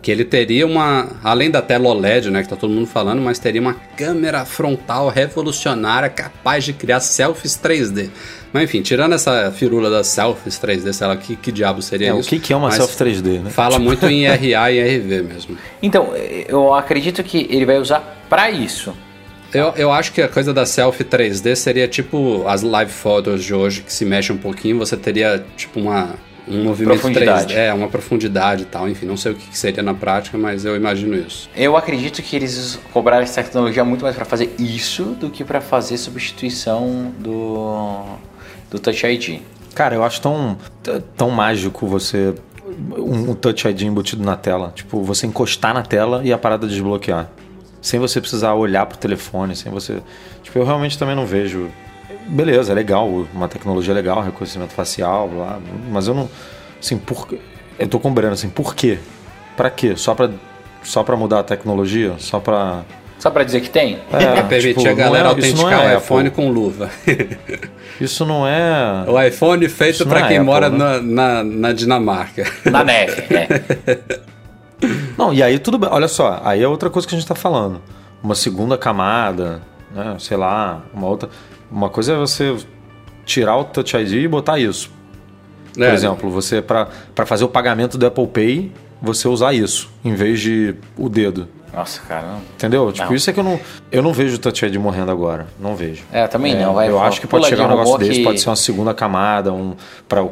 Que ele teria uma, além da tela OLED, né, que tá todo mundo falando, mas teria uma câmera frontal revolucionária capaz de criar selfies 3D. Mas enfim, tirando essa firula das selfies 3D, sei lá que, que diabo seria É, o isso. que, que é uma mas selfie 3D, né? Fala muito em RA e RV mesmo. Então, eu acredito que ele vai usar pra isso. Eu, eu acho que a coisa da selfie 3D seria tipo as live photos de hoje, que se mexe um pouquinho, você teria tipo uma, um movimento Profundidade. 3D, é, uma profundidade e tal. Enfim, não sei o que seria na prática, mas eu imagino isso. Eu acredito que eles cobraram essa tecnologia muito mais pra fazer isso do que pra fazer substituição do, do Touch ID. Cara, eu acho tão, tão mágico você. Um, um Touch ID embutido na tela. Tipo, você encostar na tela e a parada desbloquear. Sem você precisar olhar pro telefone, sem você. Tipo, eu realmente também não vejo. Beleza, é legal, uma tecnologia legal, reconhecimento facial, blá, mas eu não. Assim, por. Eu tô com o Breno, assim, por quê? Pra quê? Só pra, só pra mudar a tecnologia? Só pra. Só pra dizer que tem? É, Pra permitir tipo, a galera é- autenticar é o iPhone Apple. com luva. Isso não é. o iPhone feito pra é quem Apple, mora né? na, na, na Dinamarca. Na neve, é. Não, e aí tudo bem. Olha só, aí é outra coisa que a gente tá falando. Uma segunda camada, né? Sei lá, uma outra. Uma coisa é você tirar o Touch ID e botar isso. Por É, exemplo, você para fazer o pagamento do Apple Pay, você usar isso em vez de o dedo. Nossa, cara. Não. Entendeu? Tipo, Não. isso é que eu não. Eu não vejo o Touch ID morrendo agora. Não vejo. É, também É, não. Vai, eu acho que pode chegar um negócio rumor desse, que- pode ser uma segunda camada, um, pra,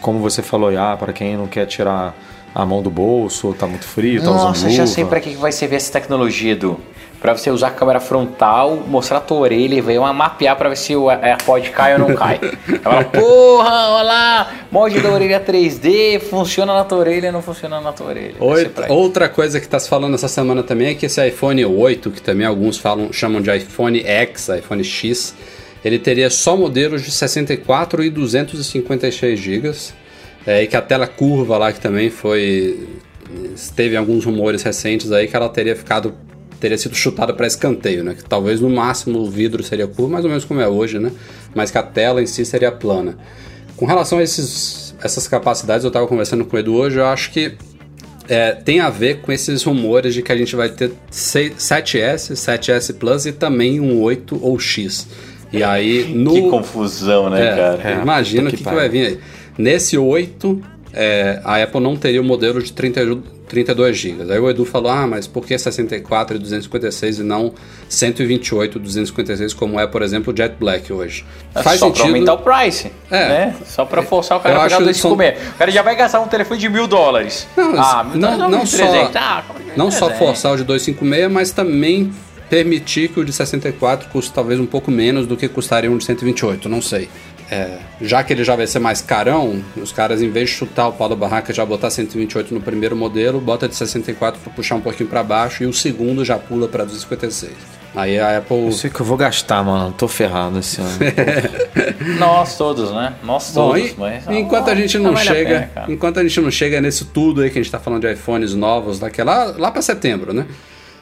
como você falou, ah, para quem não quer tirar a mão do bolso, ou tá muito frio, tá usando Nossa, luva. já sei pra que que vai servir essa tecnologia, Edu. Pra você usar a câmera frontal, mostrar a tua orelha e ver uma mapear pra ver se o AirPod cai ou não cai. Fala, porra, olha lá, molde da orelha 3D, funciona na tua orelha, não funciona na tua orelha. Outra, outra coisa que está se falando essa semana também é que esse iPhone 8, que também alguns falam, chamam de iPhone X, iPhone X, ele teria só modelos de 64 e 256 GB. É, e que a tela curva lá, que também foi. Teve alguns rumores recentes aí que ela teria ficado. Teria sido chutada para escanteio, né? Que talvez no máximo o vidro seria curvo, mais ou menos como é hoje, né? Mas que a tela em si seria plana. Com relação a esses, essas capacidades, eu estava conversando com o Edu hoje, eu acho que é, tem a ver com esses rumores de que a gente vai ter 6 7S, 7S Plus e também um 8 ou X. E aí no. Que confusão, né, É, cara? É, imagina o que, que que vai vir aí. Nesse 8, é, a Apple não teria o modelo de 30, 32 GB. Aí o Edu falou: ah, mas por que 64 e 256 e não 128 e 256, como é, por exemplo, o Jet Black hoje? É só pra aumentar o price. É. Né? Só pra forçar o cara Eu a pegar dois que são- comer. O cara já vai gastar um telefone de mil dólares. Não, ah, não- não não, só- 300. Ah, é Não só 300? forçar o de 256, mas também permitir que o de 64 custe talvez um pouco menos do que custaria um de 128, não sei. É, já que ele já vai ser mais carão, os caras, em vez de chutar o pau da barraca e já botar 128 no primeiro modelo, bota de 64 para puxar um pouquinho para baixo e o segundo já pula para 256. Aí a Apple. Eu sei que eu vou gastar, mano. Tô ferrado esse ano. Nós todos, né? Nós Bom, todos. e- mas, enquanto a gente não vale a chega, pena, enquanto a gente não chega nisso tudo aí que a gente tá falando de iPhones novos, daqui lá, lá para setembro, né?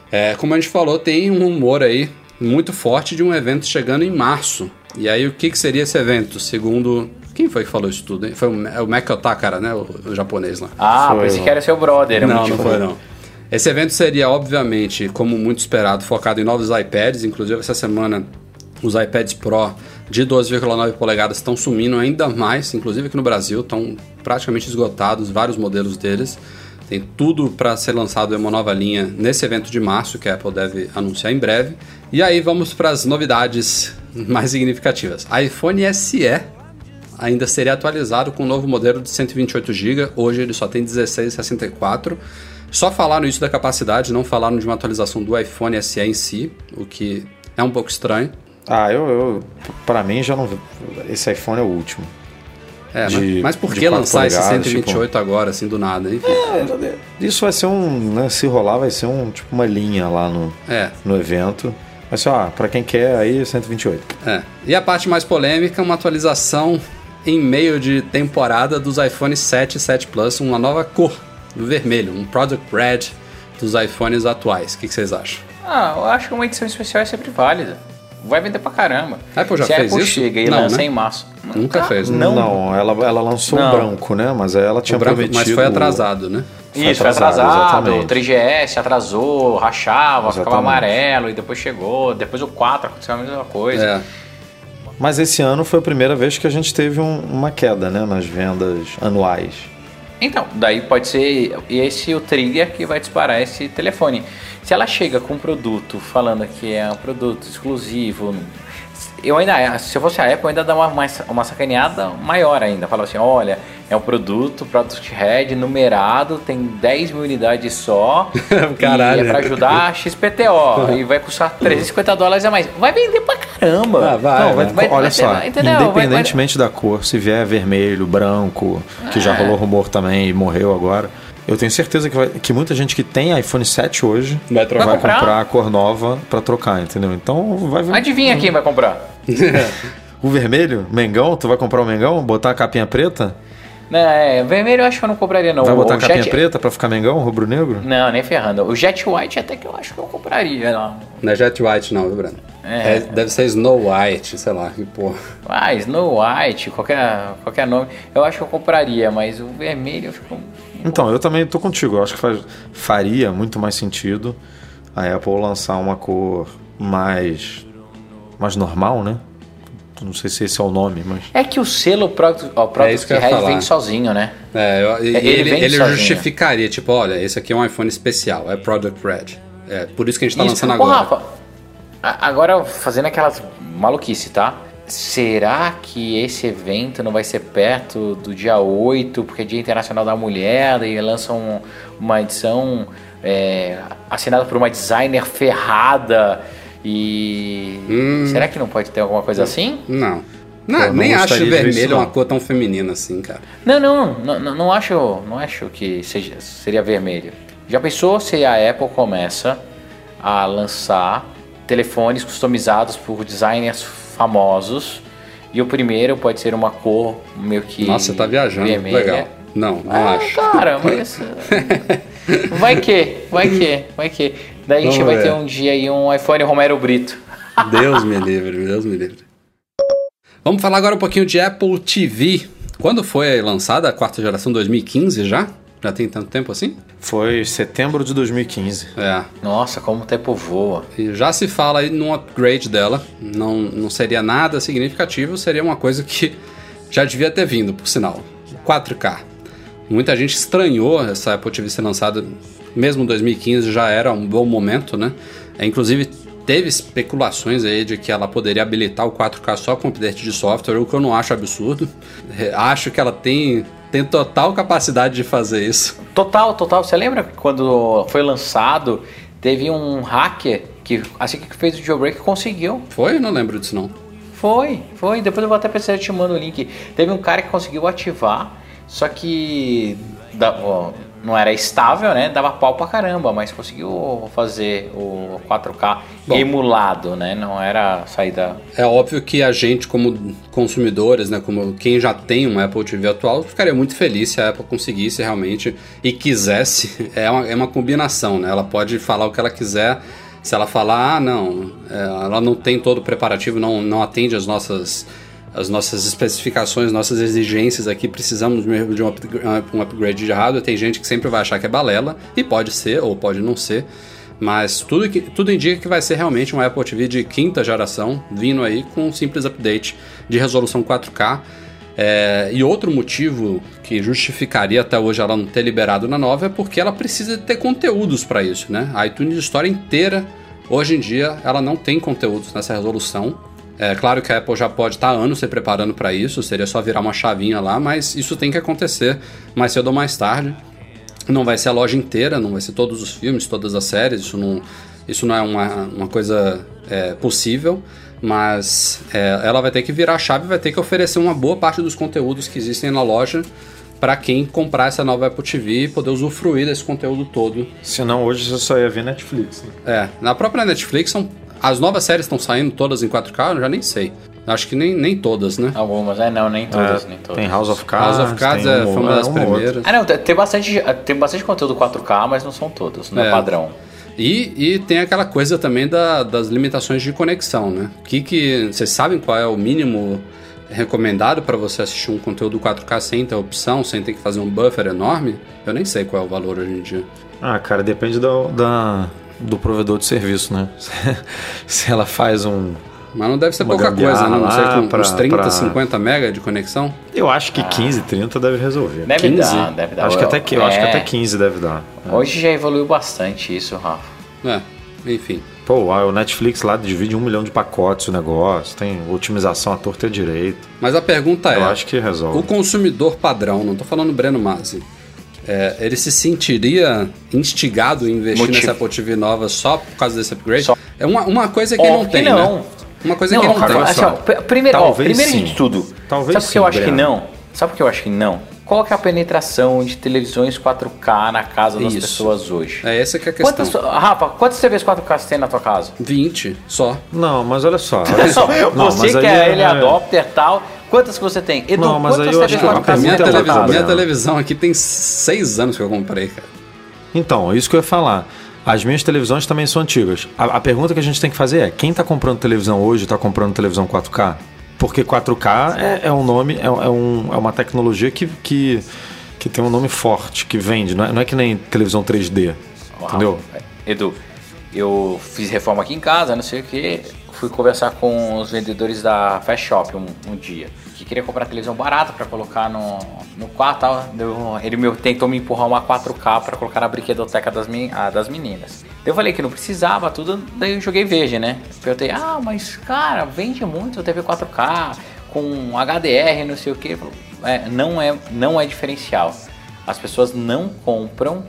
É, como a gente falou, tem um rumor aí muito forte de um evento chegando em março. E aí o que, que seria esse evento? Segundo quem foi que falou isso tudo? Hein? Foi o, é o Mac Otakara, né? O, o japonês lá. Ah, Foi, pensei que era seu brother. é não, muito não foi não. Esse evento seria, obviamente, como muito esperado, focado em novos iPads. Inclusive, essa semana, os iPads Pro de 12,9 polegadas estão sumindo ainda mais. Inclusive aqui no Brasil, estão praticamente esgotados vários modelos deles. Tem tudo para ser lançado em uma nova linha nesse evento de março, que a Apple deve anunciar em breve. E aí vamos para as novidades mais significativas. iPhone SE ainda seria atualizado com um novo modelo de 128 GB. Hoje ele só tem 16 e 64. Só falaram isso da capacidade, não falaram de uma atualização do iPhone SE em si, o que é um pouco estranho. Ah, eu, eu para mim já não. Esse iPhone é o último. É, De- mas, por que lançar esse polegadas, 128 agora, assim, do nada? Enfim. É, isso vai ser um. Né, se rolar, vai ser um tipo uma linha lá no, É, no evento. Ser, ó, pra quem quer aí, 128. é. E a parte mais polêmica, uma atualização em meio de temporada dos iPhone 7 e 7 Plus, uma nova cor, do vermelho, um Product Red dos iPhones atuais. O que, que vocês acham? Ah, eu acho que uma edição especial é sempre válida. Vai vender pra caramba. A Apple já Se a fez Apple isso? chega e Não, lança né? em março. Nunca fez, né? Não. ela, ela lançou Não. um branco, né? Mas ela tinha O branco- prometido. mas foi atrasado, né? Foi Isso, foi atrasado, atrasado. O exatamente. 3GS atrasou, rachava, ficava Exatamente. amarelo e depois chegou. Depois o 4 aconteceu a mesma coisa. É. Mas esse ano foi a primeira vez que a gente teve um- uma queda, né? Nas vendas anuais. Então, daí pode ser esse o trigger que vai disparar esse telefone. Se ela chega com um produto falando que é um produto exclusivo, eu ainda, se eu fosse a Apple, eu ainda dá uma, uma sacaneada maior ainda. Fala assim, olha, é um produto, Product Red, numerado, tem 10 mil unidades só. Caralho. E é pra ajudar a XPTO. e vai custar 350 dólares a mais. Vai vender pra caramba. Ah, vai, Não, vai- vai- olha vai só, entendeu? Independentemente da cor, se vier vermelho, branco, que já É. rolou rumor também e morreu agora, eu tenho certeza que, vai- que muita gente que tem iPhone 7 hoje Vai. Vai comprar? comprar a cor nova pra trocar, entendeu? Então vai ver. Adivinha quem vai comprar? O vermelho, Mengão, tu vai comprar o Mengão, botar a capinha preta? Não, é, vermelho eu acho que eu não compraria não. Vai O- botar a o capinha Jet- preta pra ficar Mengão, rubro-negro? Não, nem ferrando. O Jet White até que eu acho que eu compraria. Não. Não é Jet White, não, viu, Breno? É. É, deve ser Snow White, sei lá, que porra. Ah, Snow White, qualquer, qualquer nome, eu acho que eu compraria, mas o vermelho eu fico. Então, eu também tô contigo. Eu acho que faz- faria muito mais sentido a Apple lançar uma cor mais, mais normal, né? Não sei se esse é o nome, mas. É que o selo Product, ó, É Product ia Red vem sozinho, né? É, eu- e- Ele ele, vem ele justificaria, tipo, olha, esse aqui é um iPhone especial, é Product Red. É, por isso que a gente tá Isso. lançando Ô, agora. Rafa, agora fazendo aquelas maluquice, tá? Será que esse evento não vai ser perto do dia 8, porque é Dia Internacional da Mulher, daí lançam um- uma edição é, assinada por uma designer ferrada e... Hum. Será que não pode ter alguma coisa assim? Não. Não, Pô, não nem acho vermelho isso, uma cor tão feminina assim, cara. Não, não, não, não, não acho, não acho que seja, seria vermelho. Já pensou se a Apple começa a lançar telefones customizados por designers famosos e o primeiro pode ser uma cor meio que Nossa, você tá viajando. vermelha. Legal. Não, não Ah, acho. cara, mas vai que, vai que, vai que. Daí a gente Vamos vai ter um dia aí um iPhone Romero Brito. Deus me livre, Deus me livre. Vamos falar agora um pouquinho de Apple TV. Quando foi lançada a quarta geração? 2015 já? Já tem tanto tempo assim? Foi setembro de 2015. É. Nossa, como o tempo voa. E já se fala aí num upgrade dela. Não, não seria nada significativo, seria uma coisa que já devia ter vindo, por sinal. 4K. Muita gente estranhou essa Apple TV ser lançada, mesmo em 2015 já era um bom momento, né? É, inclusive, teve especulações aí de que ela poderia habilitar o 4K só com update de software, o que eu não acho absurdo. É, Acho que ela tem, tem total capacidade de fazer isso. Total, total. Você lembra quando foi lançado, teve um hacker que, assim que fez o jailbreak, conseguiu. Foi? Não lembro disso não. Foi, foi. Depois eu vou até precisar te mando o link. Teve um cara que conseguiu ativar, só que da- ó, não era estável, né? Dava pau pra caramba, mas conseguiu fazer o 4K Bom. emulado, né? Não era saída. É óbvio que a gente, como consumidores, né, como quem já tem um Apple TV atual, ficaria muito feliz se a Apple conseguisse realmente e quisesse. É uma, é uma combinação, né? Ela pode falar o que ela quiser. Se ela falar, ah, não, é, ela não tem todo o preparativo, não, não atende as nossas, as nossas especificações, nossas exigências aqui, precisamos mesmo de um, upgra- um upgrade de hardware. Tem gente que sempre vai achar que é balela, e pode ser, ou pode não ser. Mas tudo, que, tudo indica que vai ser realmente um Apple TV de quinta geração, vindo aí com um simples update de resolução 4K. É, e outro motivo que justificaria até hoje ela não ter liberado na nova é porque ela precisa ter conteúdos para isso, né? A iTunes Store inteira, hoje em dia, ela não tem conteúdos nessa resolução. É claro que a Apple já pode estar anos se preparando para isso, seria só virar uma chavinha lá, mas isso tem que acontecer mais cedo ou mais tarde. Não vai ser a loja inteira, não vai ser todos os filmes, todas as séries, isso não, isso não é uma, uma coisa é, possível, mas é, ela vai ter que virar a chave, vai ter que oferecer uma boa parte dos conteúdos que existem na loja para quem comprar essa nova Apple TV e poder usufruir desse conteúdo todo. Senão hoje você só ia ver Netflix. Né? É, na própria Netflix são as novas séries estão saindo todas em 4K, eu já nem sei. Acho que nem, nem todas, né? Algumas, é, não, nem todas, é, nem todas. Tem House of Cards. House of Cards é, foi uma das primeiras. Ah, não, tem bastante, tem bastante conteúdo 4K, mas não são todos, não é, é padrão. E, e tem aquela coisa também da, das limitações de conexão, né? Que, que vocês sabem qual é o mínimo recomendado para você assistir um conteúdo 4K sem ter opção, sem ter que fazer um buffer enorme? Eu nem sei qual é o valor hoje em dia. Ah, cara, depende do, da, do provedor de serviço, né? Se ela faz um. Mas não deve ser pouca coisa, né? Não sei, com pra, uns 30, pra... 50 mega de conexão? Eu acho que ah. 15, 30 deve resolver. Deve 15? dar, deve dar. Acho, que até, eu é. acho que até 15 deve dar. Hoje já evoluiu bastante isso, Rafa. É, enfim. Pô, o Netflix lá divide um milhão de pacotes o negócio, tem otimização à torta e direito. Mas a pergunta é: Eu acho que resolve. O consumidor padrão, não tô falando Breno Masi, é, ele se sentiria instigado em investir Motivo. nessa Apple TV nova só por causa desse upgrade? Só. É uma, uma coisa que oh, não tem, que não. Né? Uma coisa não, que não cara, tem. Assim, ó, primeiro, ó, primeiro de tudo, Talvez sabe por que eu acho que não? Sabe por que eu acho que não? Qual que é a penetração de televisões 4K na casa das Isso. pessoas hoje? É essa que é a questão. Quantas, Rafa, quantas TVs 4K você tem na tua casa? 20 só. Não, mas olha só. Olha só. não, você que é ele é... adopter tal, quantas que você tem? Edu, não, mas quantas aí eu acho que a minha, televisão, minha televisão aqui tem 6 anos que eu comprei, cara. Então, isso que eu ia falar. As minhas televisões também são antigas. A, a pergunta que a gente tem que fazer é: quem está comprando televisão hoje está comprando televisão 4K? Porque 4K é, é um nome, é, é, um, é uma tecnologia que, que, que tem um nome forte, que vende. Não é, não é que nem televisão 3D. Uau. Entendeu? Edu, eu fiz reforma aqui em casa, não sei o que. Fui conversar com os vendedores da Fast Shop um, um dia que queria comprar televisão barata para colocar no, no quarto. Tal. Ele me, tentou me empurrar uma 4K para colocar na brinquedoteca das, ah, das meninas. Eu falei que não precisava, tudo, daí eu joguei veja, né? Eu perguntei, ah, mas cara, vende muito TV 4K com HDR, não sei o que. É, não, é, não é diferencial. As pessoas não compram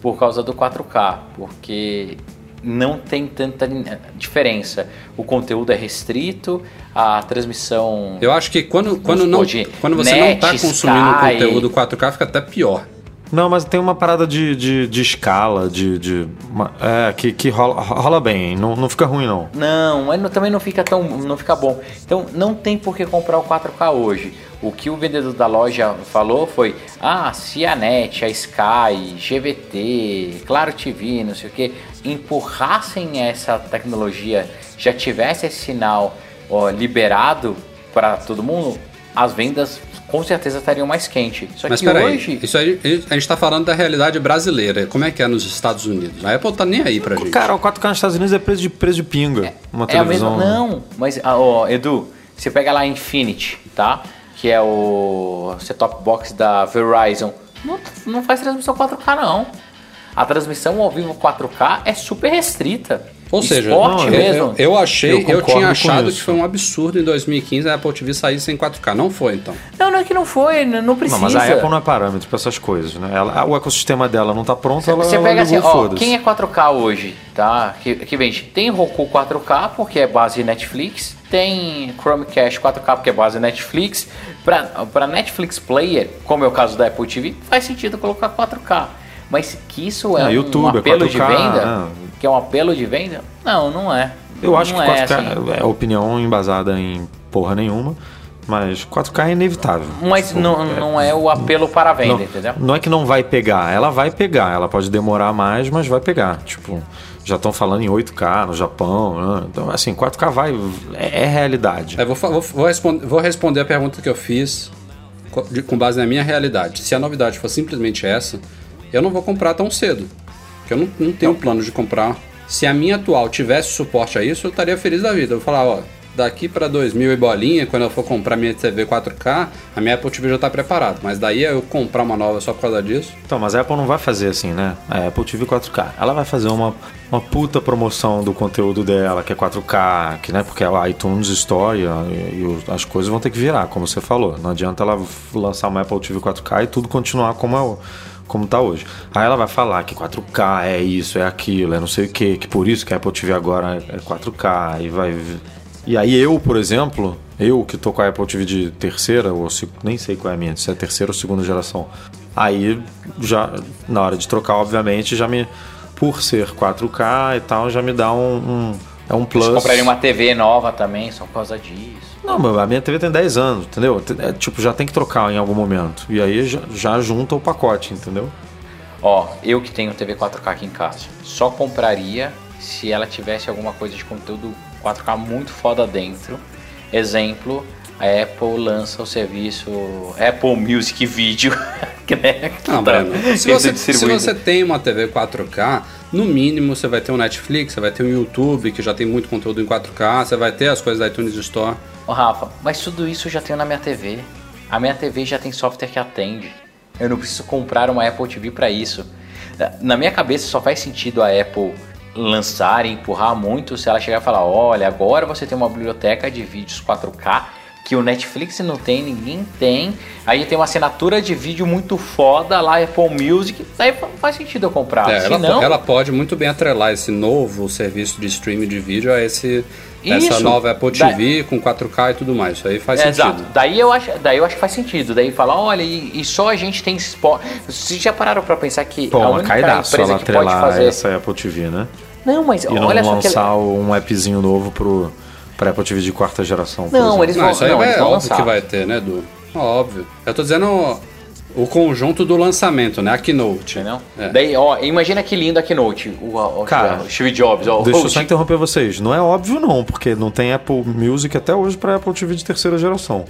por causa do 4K, porque não tem tanta diferença. O conteúdo é restrito, a transmissão. Eu acho que quando, quando, não, quando você net, não está consumindo Sky... conteúdo 4K, fica até pior. Não, mas tem uma parada de, de, de escala, de. de uma, é, que, que rola, rola bem, não, não fica ruim, não. Não, mas também não fica tão. não fica bom. Então não tem por que comprar o 4K hoje. O que o vendedor da loja falou foi: ah, se a NET, a Sky, GVT, Claro TV, não sei o que, empurrassem essa tecnologia, já tivesse esse sinal ó, liberado para todo mundo, as vendas com certeza estariam mais quentes. Só Mas que hoje. Aí, isso aí, a gente está falando da realidade brasileira. Como é que é nos Estados Unidos? A Apple tá nem aí pra gente. Cara, o 4K nos Estados Unidos é preço de, preço de pinga. É, uma televisão. É mesma, não, mas, ó, Edu, você pega lá a Infinity, tá? Que é o set-top box da Verizon, não, não faz transmissão 4K não. A transmissão ao vivo 4K é super restrita. Ou seja, não, mesmo. Eu, eu achei, eu, eu tinha achado que foi um absurdo em 2015 a Apple TV sair sem 4K. Não foi, então. Não, não é que não foi, não precisa. Não, mas a Apple não é parâmetro para essas coisas, né? Ela, o ecossistema dela não está pronto, ela Você pega assim, ó, quem é 4K hoje, tá? Que, que vende, tem Roku 4K porque é base de Netflix, tem Chromecast 4K porque é base Netflix. Para Netflix Player, como é o caso da Apple TV, faz sentido colocar 4K. Mas que isso é, é um, YouTube, um apelo 4K, de venda? Né? Que é um apelo de venda? Não, não é. Eu não acho que 4K é, assim. é opinião embasada em porra nenhuma. Mas 4K é inevitável. Mas tipo, não, é, não é o apelo para a venda, não, entendeu? Não é que não vai pegar, ela vai pegar. Ela pode demorar mais, mas vai pegar. Tipo, já estão falando em 8K no Japão. Né? Então, assim, 4K vai. É, é realidade. É, vou, vou, vou, responder, vou responder a pergunta que eu fiz com base na minha realidade. Se a novidade for simplesmente essa, eu não vou comprar tão cedo. Porque eu não, não tenho não. plano de comprar. Se a minha atual tivesse suporte a isso, eu estaria feliz da vida. Eu vou falar, ó, daqui para 2000 e bolinha, quando eu for comprar minha TV 4K, a minha Apple TV já tá preparada. Mas daí eu comprar uma nova só por causa disso. Então, mas a Apple não vai fazer assim, né? A Apple TV 4K. Ela vai fazer uma, uma puta promoção do conteúdo dela, que é 4K, que, né? Porque a iTunes Store e, e as coisas vão ter que virar, como você falou. Não adianta ela lançar uma Apple TV 4K e tudo continuar como é o como tá hoje. Aí ela vai falar que 4K é isso, é aquilo, é não sei o que, que por isso que a Apple TV agora é 4K e vai. E aí eu, por exemplo, eu que tô com a Apple TV de terceira, ou nem sei qual é a minha, se é terceira ou segunda geração. Aí já, na hora de trocar, obviamente, já me. Por ser 4K e tal, já me dá um. um é um plus. Você compraria uma TV nova também, só por causa disso. Não, a minha TV tem 10 anos, entendeu? É, tipo, já tem que trocar em algum momento. E aí já, já junta o pacote, entendeu? Ó, eu que tenho TV 4K aqui em casa, só compraria se ela tivesse alguma coisa de conteúdo 4K muito foda dentro. Exemplo, a Apple lança o serviço Apple Music Video. que, né, que Não, tá, Breno, se, você, se você tem uma TV 4K, no mínimo você vai ter um Netflix, você vai ter um YouTube que já tem muito conteúdo em 4K, você vai ter as coisas da iTunes Store. Ô Rafa, mas tudo isso eu já tenho na minha TV. A minha TV já tem software que atende. Eu não preciso comprar uma Apple TV para isso. Na minha cabeça só faz sentido a Apple lançar e empurrar muito se ela chegar e falar: olha, agora você tem uma biblioteca de vídeos 4K que o Netflix não tem, ninguém tem. Aí tem uma assinatura de vídeo muito foda lá, Apple Music. Daí faz sentido eu comprar. É, ela, não... ela pode muito bem atrelar esse novo serviço de streaming de vídeo a esse isso. Essa nova Apple TV da... com 4K e tudo mais. Isso aí faz é, sentido. Exato. Daí eu, acho, daí eu acho que faz sentido. Daí falar, olha, e, e só a gente tem esporte. Vocês já pararam pra pensar que Pô, a única empresa que pode fazer... essa Apple TV, né? Não, mas e não olha só lançar que... um appzinho novo pro, pra Apple TV de quarta geração. Não, eles vão, não, isso aí não, é óbvio lançar. que vai ter, né, Edu? Óbvio. Eu tô dizendo o conjunto do lançamento, né? A Keynote. Entendeu? É. Daí, ó, imagina que lindo a Keynote. O, o, Cara, o Steve Jobs. Ó, deixa eu só interromper vocês. Não é óbvio, não, porque não tem Apple Music até hoje para Apple TV de terceira geração.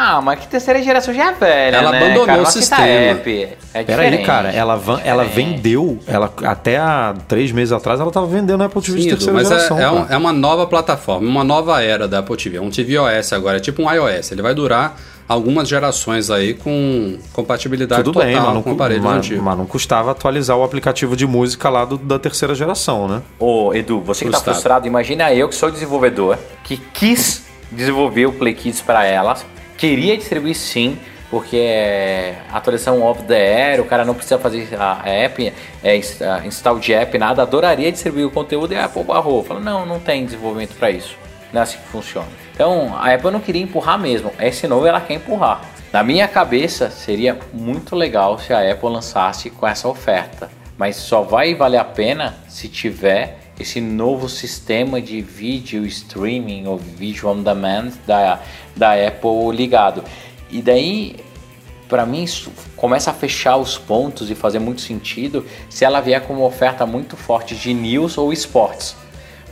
Ah, mas que terceira geração já é velha, Ela né? abandonou cara, o sistema. É Peraí, cara, ela, van, ela vendeu, ela até há três meses atrás ela estava vendendo a Apple TV Sim, de terceira mas é, geração. É, é, um, é, uma nova plataforma, uma nova era da Apple TV. É um tvOS agora, é tipo um iOS. Ele vai durar algumas gerações aí com compatibilidade Tudo total bem, mas não, com aparelhos mas, antigos. Mas não custava atualizar o aplicativo de música lá do, da terceira geração, né? Ô, Edu, você que tá frustrado, imagina eu que sou desenvolvedor, que quis desenvolver o Play Kids para elas, queria distribuir sim, porque é atualização off the air, o cara não precisa fazer a app, é, install de app, nada, adoraria distribuir o conteúdo e a Apple barrou. Falou, não, não tem desenvolvimento para isso. Não é assim que funciona. Então a Apple não queria empurrar mesmo. Esse novo ela quer empurrar. Na minha cabeça seria muito legal se a Apple lançasse com essa oferta, mas só vai valer a pena se tiver esse novo sistema de vídeo streaming ou vídeo on demand da, da Apple ligado. E daí, para mim, isso começa a fechar os pontos e fazer muito sentido se ela vier com uma oferta muito forte de news ou esportes,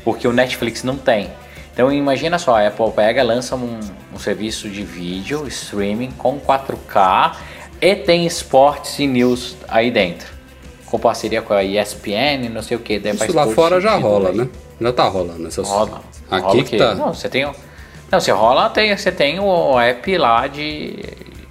porque o Netflix não tem. Então imagina só, a Apple pega, lança um, um serviço de vídeo, streaming com 4K e tem esportes e news aí dentro. Com parceria com a ESPN, não sei o que. Isso lá fora já rola, aí. né? Já tá rolando essas Rola. Aqui rola que tá. Não, você tem. Não, você rola, tem, você tem o app lá de,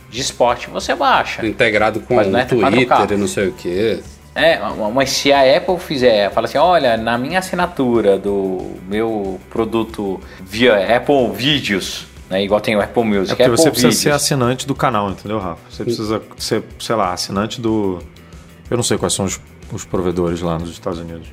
de esporte, você baixa. Integrado com o é Twitter e não sei o que. É, mas se a Apple fizer, fala assim, olha, na minha assinatura do meu produto via Apple Vídeos, né, igual tem o Apple Music, é porque Apple você precisa Videos. ser assinante do canal, entendeu, Rafa? Você precisa ser, sei lá, assinante do... Eu não sei quais são os, os provedores lá nos Estados Unidos.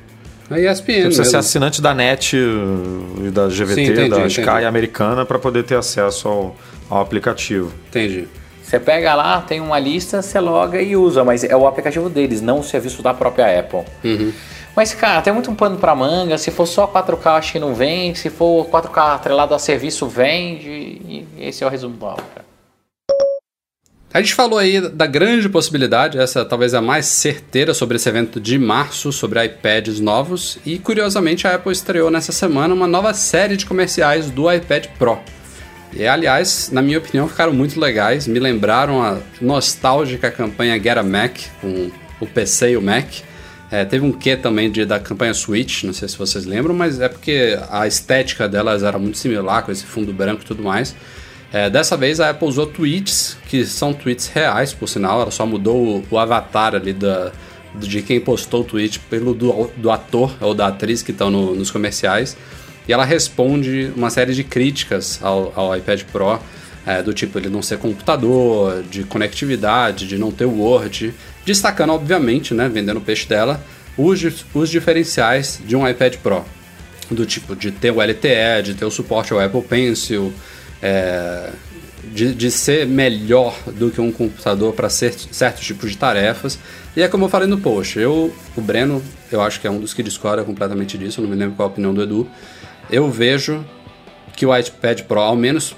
A ESPN Você precisa mesmo. ser assinante da NET e da GVT, Sim, entendi, da Sky entendi. americana para poder ter acesso ao, ao aplicativo. Entendi. Você pega lá, tem uma lista, você loga e usa, mas é o aplicativo deles, não o serviço da própria Apple. Uhum. Mas, cara, tem muito um pano pra manga. Se for só 4K, acho que não vende. Se for 4K atrelado a serviço, vende. E esse é o resumo do cara. A gente falou aí da grande possibilidade, essa talvez a mais certeira sobre esse evento de março, sobre iPads novos. E curiosamente a Apple estreou nessa semana uma nova série de comerciais do iPad Pro. E, aliás, na minha opinião, ficaram muito legais. Me lembraram a nostálgica campanha Get a Mac, com o PC e o Mac. É, teve um quê também de, da campanha Switch, não sei se vocês lembram, mas é porque a estética delas era muito similar, com esse fundo branco e tudo mais. É, dessa vez a Apple usou tweets, que são tweets reais, por sinal, ela só mudou o, avatar ali da, de quem postou o tweet pelo do, do ator ou da atriz que estão no, nos comerciais. E ela responde uma série de críticas ao, ao iPad Pro, é, do tipo ele não ser computador, de conectividade, de não ter Word, destacando, obviamente, né, vendendo o peixe dela, os, os diferenciais de um iPad Pro. Do tipo de ter o LTE, de ter o suporte ao Apple Pencil, é, de, de, ser melhor do que um computador para certos tipos de tarefas. E é como eu falei no post, eu, o Breno, eu acho que é um dos que discorda completamente disso, não me lembro qual a opinião do Edu. Eu vejo que o iPad Pro, ao menos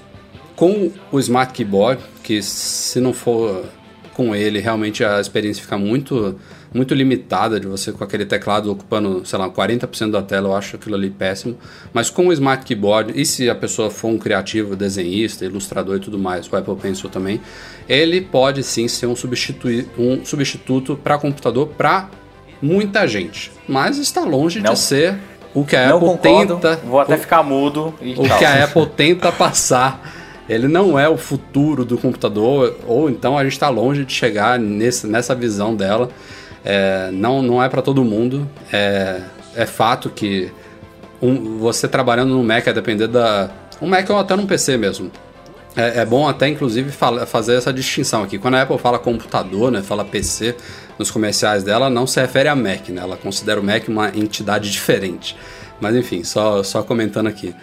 com o Smart Keyboard, que se não for com ele, realmente a experiência fica muito muito limitada de você com aquele teclado ocupando, sei lá, 40% da tela, eu acho aquilo ali péssimo. Mas com o Smart Keyboard, e se a pessoa for um criativo, desenhista, ilustrador e tudo mais, o Apple Pencil também, ele pode sim ser um, substitui, um substituto para computador para muita gente. Mas está longe Não. de ser o que a Não Apple concordo, tenta. Vou até o- ficar mudo e o que a Apple tenta passar. Ele não é o futuro do computador, ou então a gente está longe de chegar nesse, nessa visão dela. É, não, não é para todo mundo. É, é fato que um- você trabalhando no Mac, a depender da. Um Mac ou até num PC mesmo. É, é bom até, inclusive, fala- fazer essa distinção aqui. Quando a Apple fala computador, né, fala PC nos comerciais dela, não se refere a Mac, né? Ela considera o Mac uma entidade diferente. Mas enfim, só, só comentando aqui.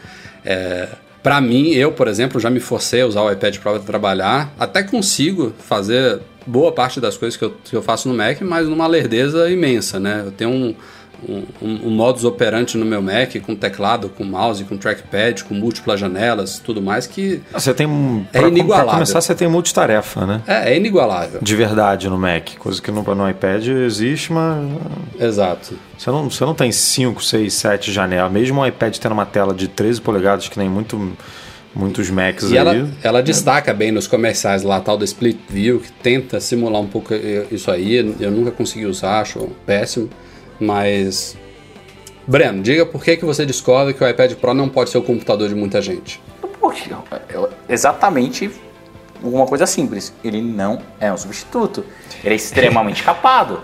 É, para mim, eu, por exemplo, já me forcei a usar o iPad Pro para trabalhar. Até consigo fazer boa parte das coisas que eu, que eu faço no Mac, mas numa lerdeza imensa, né? Eu tenho um, um, um modus operandi no meu Mac com teclado, com mouse, com trackpad, com múltiplas janelas, tudo mais que Você tem. um- É pra- inigualável. Pra começar, você tem multitarefa, né? é, é inigualável. De verdade no Mac. Coisa que no, no iPad existe, mas. Exato. Você não, você não tem 5, 6, 7 janelas. Mesmo o iPad tendo uma tela de 13 polegadas, que nem muito, muitos Macs E aí. ela, ela destaca bem nos comerciais lá, a tal da Split View, que tenta simular um pouco isso aí. Eu nunca consegui usar, acho péssimo. Mas. Breno, diga por que, que você discorda que o iPad Pro não pode ser o computador de muita gente. Eu- exatamente uma coisa simples. Ele não é um substituto. Ele é extremamente capado.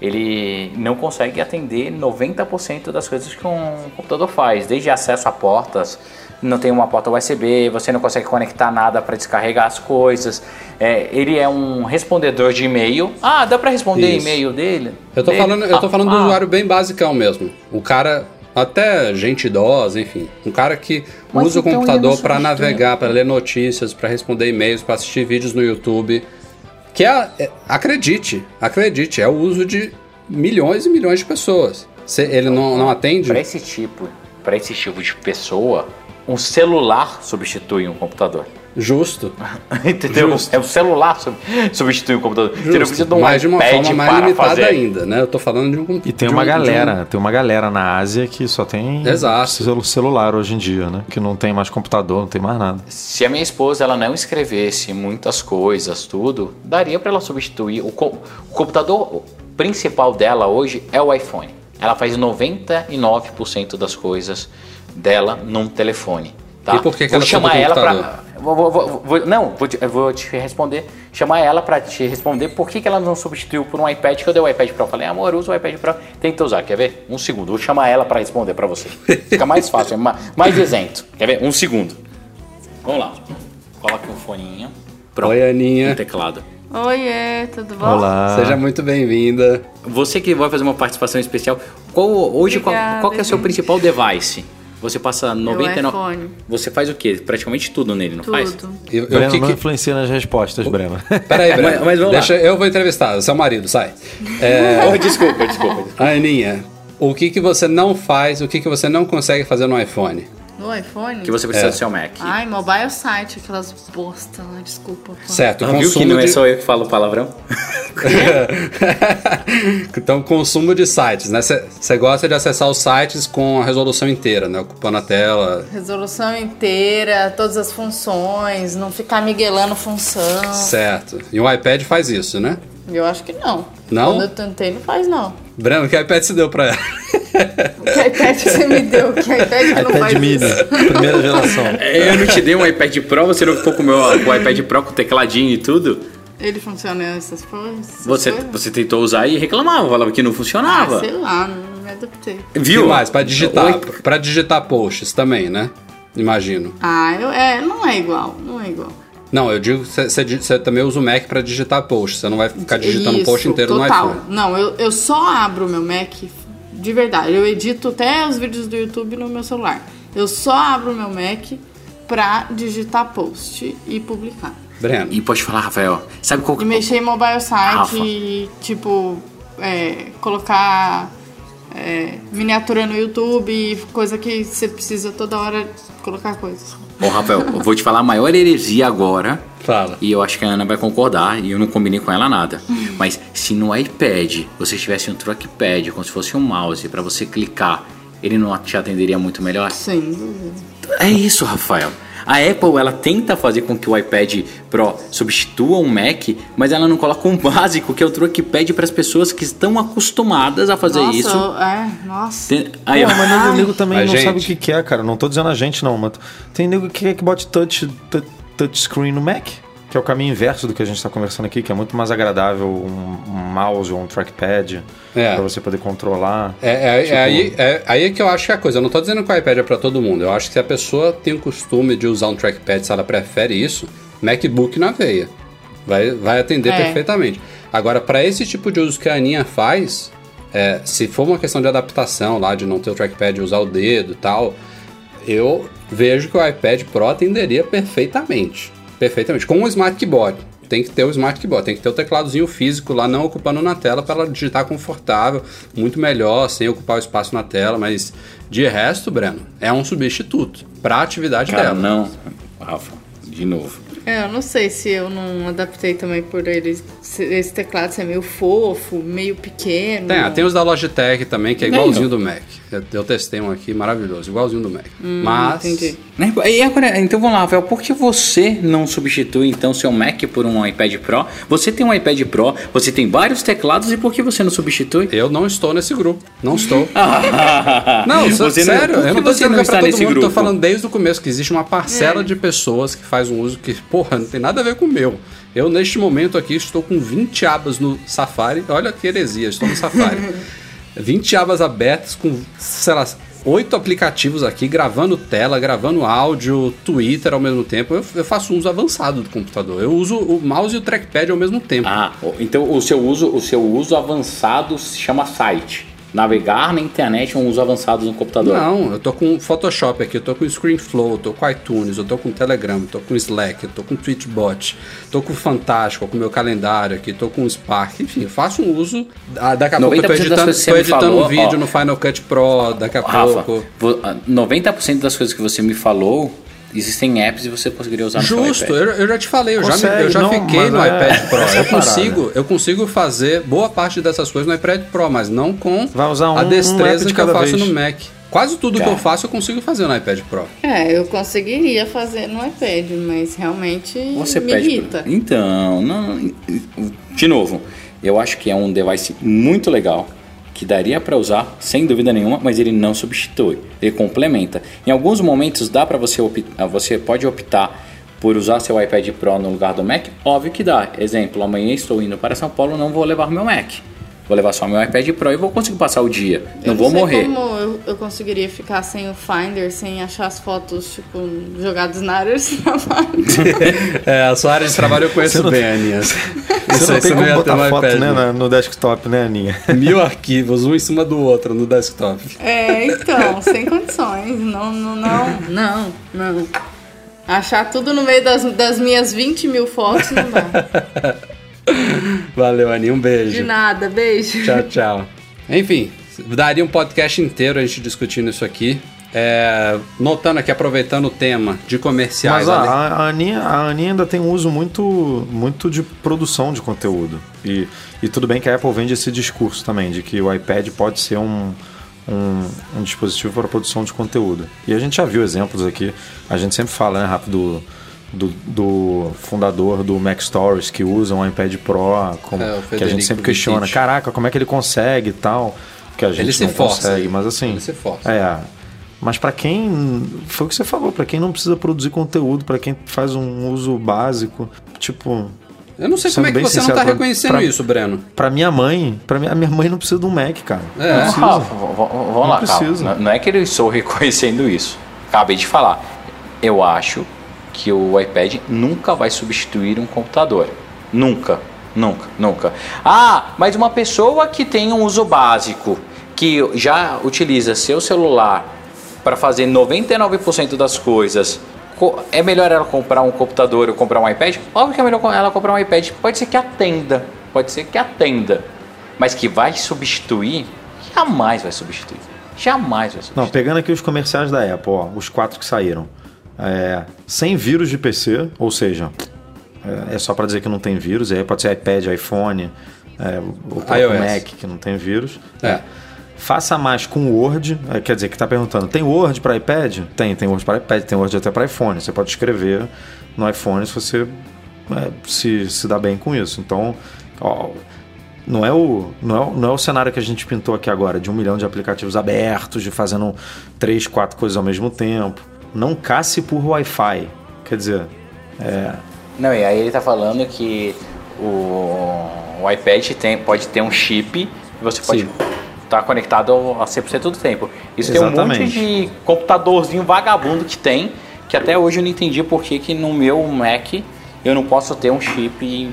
Ele não consegue atender 90% das coisas que um computador faz, desde acesso a portas, não tem uma porta USB, você não consegue conectar nada para descarregar as coisas. É, ele é um respondedor de e-mail. Ah, dá para responder Isso. e-mail dele? Eu tô Dele? falando, eu tô Ah, falando do ah. usuário bem basicão mesmo. O cara, até gente idosa, enfim. Um cara que Mas usa então o computador para navegar, para ler notícias, para responder e-mails, para assistir vídeos no YouTube. Que é, é- acredite, acredite, é o uso de milhões e milhões de pessoas. Se ele não, não atende, Para esse tipo, para esse tipo de pessoa, um celular substitui um computador. justo. Entendeu? Justo. É o celular sub- substitui um computador. Você não justo. um mas de uma forma mais limitada fazer. ainda, né? Eu tô falando de um E tem uma um- de um- galera, tem uma galera na Ásia que só tem Exato. celu- celular hoje em dia, né? Que não tem mais computador, não tem mais nada. Se a minha esposa ela não escrevesse muitas coisas, tudo, daria para ela substituir. O, co- o computador principal dela hoje é o iPhone. Ela faz 99% das coisas dela num telefone. Tá? E por que que vou ela chamar precisa ela para? Vou, vou- vou- não, vou te, vou te responder. Chamar ela para te responder por que, que ela não substituiu por um iPad que eu dei o iPad Pro. Eu falei, amor, usa o iPad Pro. Tenta usar, quer ver? Um segundo. Vou chamar ela para responder para você. Fica mais fácil, é ma- mais isento. Quer ver? Um segundo. Vamos lá. Coloque um foninho. Pronto. Oi, Aninha. Um teclado. Oiê, tudo bom? Olá. Seja muito bem-vinda. Você que vai fazer uma participação especial, qual, hoje qual, Obrigada, qual que é o seu principal device? Você passa 99. iPhone. Você faz o quê? Praticamente tudo nele, não faz? Tudo. E- eu- Breno que não influencia nas respostas, Breno. Peraí, Breno. Mas- mas vamos lá. Deixa, eu vou entrevistar, seu marido, sai. É, Oh, desculpa, desculpa. Aninha, o que, que você não faz, o que, que você não consegue fazer no iPhone? No iPhone? Que você precisa É. do seu Mac. Ai, mobile site, aquelas bosta lá, desculpa. pô. Certo, Ah, viu que consumo não é de... só eu que falo palavrão? então, consumo de sites, né? Você gosta de acessar os sites com a resolução inteira, né? Ocupando a tela. Resolução inteira, todas as funções, não ficar miguelando função. Certo. E o iPad faz isso, né? Eu acho que não. Não? Quando eu tentei, não faz não. Breno, que iPad você deu pra ela? Que iPad você me deu? Que iPad que não iPad faz mini, primeira geração. É, Eu não te dei um iPad Pro, você não ficou com o meu com o iPad Pro com tecladinho e tudo? Ele funciona essas coisas? Você, coisas? você tentou usar e reclamava, falava que não Ah, funcionava. sei lá, não me adaptei. Viu? que mais? Pra digitar, pra digitar posts também, né? Imagino. Ah, eu, é, não é igual, não é igual. Não, eu digo que você- também usa o Mac pra digitar post. Você não vai ficar digitando o post inteiro total. no iPhone. Não, eu, eu só abro o meu Mac de verdade. Eu edito até os vídeos do YouTube no meu celular. Eu só abro o meu Mac pra digitar post e publicar. Breno. E pode falar, Rafael, sabe qual E mexer em mobile site Rafa. e, tipo, é, colocar é, miniatura no YouTube, coisa que você precisa toda hora colocar coisas. Ô, Rafael, eu vou te falar a maior heresia agora. Fala. E eu acho que a Ana vai concordar, e eu não combinei com ela nada. Mas se no iPad você tivesse um trackpad, como se fosse um mouse, pra você clicar, ele não te atenderia muito melhor? Sem dúvida. É isso, Rafael. A Apple, ela tenta fazer com que o iPad Pro substitua um Mac, mas ela não coloca um básico, que é o trackpad para as pessoas que estão acostumadas a fazer nossa, isso. é, nossa. Tem- Aí, Pô, mas nego, nego também Mas, não gente- sabe o que, que é, cara. Não tô dizendo a gente, não. Mas tem nego que quer que bote touch, touch, touchscreen no Mac, que é o caminho inverso do que a gente tá conversando aqui, que é muito mais agradável um, um mouse ou um trackpad É. pra você poder controlar. É, é- é Tipo- aí, é aí é que eu acho que é a coisa. Eu não tô dizendo que o iPad é pra todo mundo. Eu acho que se a pessoa tem o costume de usar um trackpad, se ela prefere isso, MacBook na veia. Vai, vai atender É. perfeitamente. Agora, pra esse tipo de uso que a Aninha faz, é, se for uma questão de adaptação lá, de não ter o trackpad e usar o dedo e tal, eu vejo que o iPad Pro atenderia perfeitamente. Perfeitamente. Com o Smart Keyboard. Tem que ter o Smart Keyboard, tem que ter o tecladozinho físico lá, não ocupando na tela, para ela digitar confortável, muito melhor, sem ocupar o espaço na tela. Mas de resto, Breno, é um substituto para a atividade Cara, dela. não. Rafa, de novo. É, eu não sei se eu não adaptei também por ele, se- esse teclado ser meio fofo, meio pequeno. Tem, ah, tem os da Logitech também, que é Não. igualzinho do Mac. Eu, eu testei um aqui maravilhoso, igualzinho do Mac. Mas. entendi. Né? E agora, então vamos lá, Rafael, por que você não substitui então seu Mac por um iPad Pro? Você tem um iPad Pro, você tem vários teclados e por que você não substitui? Eu não estou nesse grupo. Não estou. Não, Você não- sério, por que eu não tô você dizendo não que é pra está todo nesse mundo, grupo? tô falando desde o começo que existe uma parcela É. de pessoas que faz um uso que, porra, não tem nada a ver com o meu. Eu, neste momento aqui, estou com 20 abas no Safari. Olha que heresia, estou no Safari. 20 abas abertas com, sei lá, oito aplicativos aqui, gravando tela, gravando áudio, Twitter ao mesmo tempo. Eu, eu faço uso avançado do computador. Eu uso o mouse e o trackpad ao mesmo tempo. Ah, então o seu uso, o seu uso avançado se chama site. Navegar na internet um uso avançado no computador. Não, eu tô com Photoshop aqui, eu tô com ScreenFlow, eu tô com iTunes, eu tô com Telegram, eu tô com Slack, eu tô com Tweetbot, tô com Fantástico, com meu calendário aqui, tô com Spark, enfim, eu faço um uso. ah, Daqui a pouco eu tô 90% editando, tô editando falou, um vídeo ó. no Final Cut Pro, daqui a Rafa, pouco. vo- ah, 90% das coisas que você me falou, existem apps e você conseguiria usar no seu Justo, eu, eu já te falei, eu já, me- eu Consegue, já não, fiquei no é- iPad Pro. é Eu consigo, eu consigo fazer boa parte dessas coisas no iPad Pro, mas não com Vai usar um- a um destreza app de que eu faço vez. no Mac. Quase tudo que eu faço eu consigo fazer no iPad Pro. É, eu conseguiria fazer no iPad, mas realmente Você me pede. irrita. Pra... Então, não, de novo, eu acho que é um device muito legal que daria para usar sem dúvida nenhuma, mas ele não substitui, ele complementa. Em alguns momentos dá para você optar, você pode optar por usar seu iPad Pro no lugar do Mac? Óbvio que dá. Exemplo, amanhã estou indo para São Paulo, não vou levar meu Mac. Vou levar só meu iPad Pro e vou conseguir passar o dia. Eu não vou sei morrer. como eu, eu conseguiria ficar sem o Finder, sem achar as fotos, tipo, jogadas na área de trabalho. É, a sua área de trabalho eu conheço Você não- bem, Aninha. Você não tem como botar foto né, na- no desktop, né, Aninha? Mil arquivos, um em cima do outro no desktop. É, então, sem condições. Não, não, não, não, não. Achar tudo no meio das, das minhas 20 mil fotos não dá. Valeu, Aninha. Um De beijo. nada, beijo. Tchau, tchau. Enfim, daria um podcast inteiro a gente discutindo isso aqui. É, notando aqui, aproveitando o tema de comerciais. Mas a, ali. a, a Aninha, a Aninha ainda tem um uso muito, muito de produção de conteúdo. E, e tudo bem que a Apple vende esse discurso também, de que o iPad pode ser um, um, um dispositivo para produção de conteúdo. E a gente já viu exemplos aqui. A gente sempre fala, né, rápido, do, do, do fundador do Mac Stories que usa um iPad Pro, como, É, que a gente sempre questiona, Vittich. caraca, como é que ele consegue e tal, que a gente Ele se não força. consegue, mas assim, Ele se força. é, mas pra quem, foi o que você falou, pra quem não precisa produzir conteúdo, pra quem faz um uso básico, tipo, Eu não sei Sendo como é que você não sincero, tá pra- reconhecendo pra- isso, Breno. pra minha mãe, para minha, a minha mãe não precisa de um Mac, cara. É. Não Não, vamos Não lá, calma. precisa. Não, não é que eu estou reconhecendo isso. Acabei de falar. Eu acho que o iPad nunca vai substituir um computador. Nunca, nunca, nunca. Ah, mas uma pessoa que tem um uso básico, que já utiliza seu celular para fazer 99% das coisas, co- é melhor ela comprar um computador ou comprar um iPad? Óbvio que é melhor ela comprar um iPad. Pode ser que atenda, pode ser que atenda. Mas que vai substituir, jamais vai substituir. Jamais vai substituir. Não, pegando aqui os comerciais da Apple, ó, os quatro que saíram. É, sem vírus de PC, ou seja, é, é só para dizer que não tem vírus, e aí pode ser iPad, iPhone, é. Mac que não tem vírus. É. Faça mais com Word, é, quer dizer, que está perguntando, tem Word para iPad? Tem, tem Word para iPad, tem Word até para iPhone. Você pode escrever no iPhone se você é, se, se dá bem com isso. Então, ó, não é, o, não, é, não é o cenário que a gente pintou aqui agora, de um milhão de aplicativos abertos, de fazendo três, quatro coisas ao mesmo tempo. Não casse por Wi-Fi. Quer dizer, é, Não, e aí ele tá falando que o, o iPad tem, pode ter um chip e você pode Sim. estar conectado a 100% do tempo. Isso tem um Exatamente. monte de computadorzinho vagabundo que tem, que até hoje eu não entendi por que, que no meu Mac eu não posso ter um chip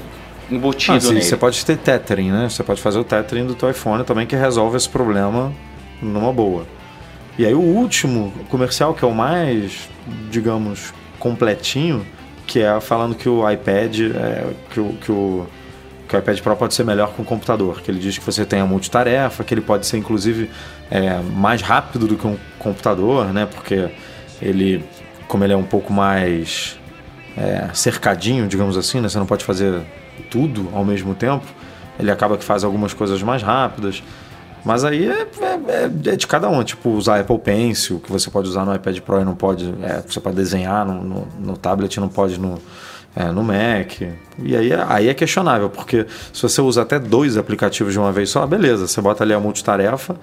embutido Ah, sim, nele. você pode ter tethering, né? Você pode fazer o tethering do teu iPhone também que resolve esse problema numa boa. E aí o último comercial que é o mais, digamos, completinho, que é falando que o iPad, é, que, o, que, o, que o iPad Pro pode ser melhor com o computador, que ele diz que você tem a multitarefa, que ele pode ser inclusive é, mais rápido do que um computador, né? Porque ele, como ele é um pouco mais é, cercadinho, digamos assim, né? Você não pode fazer tudo ao mesmo tempo. Ele acaba que faz algumas coisas mais rápidas. Mas aí é, é- é de cada um. Tipo, usar Apple Pencil, que você pode usar no iPad Pro e não pode. é, você pode desenhar no, no, no tablet e não pode no, é, no Mac. E aí, é- aí é questionável, porque se você usa até dois aplicativos de uma vez só, beleza, você bota ali a multitarefa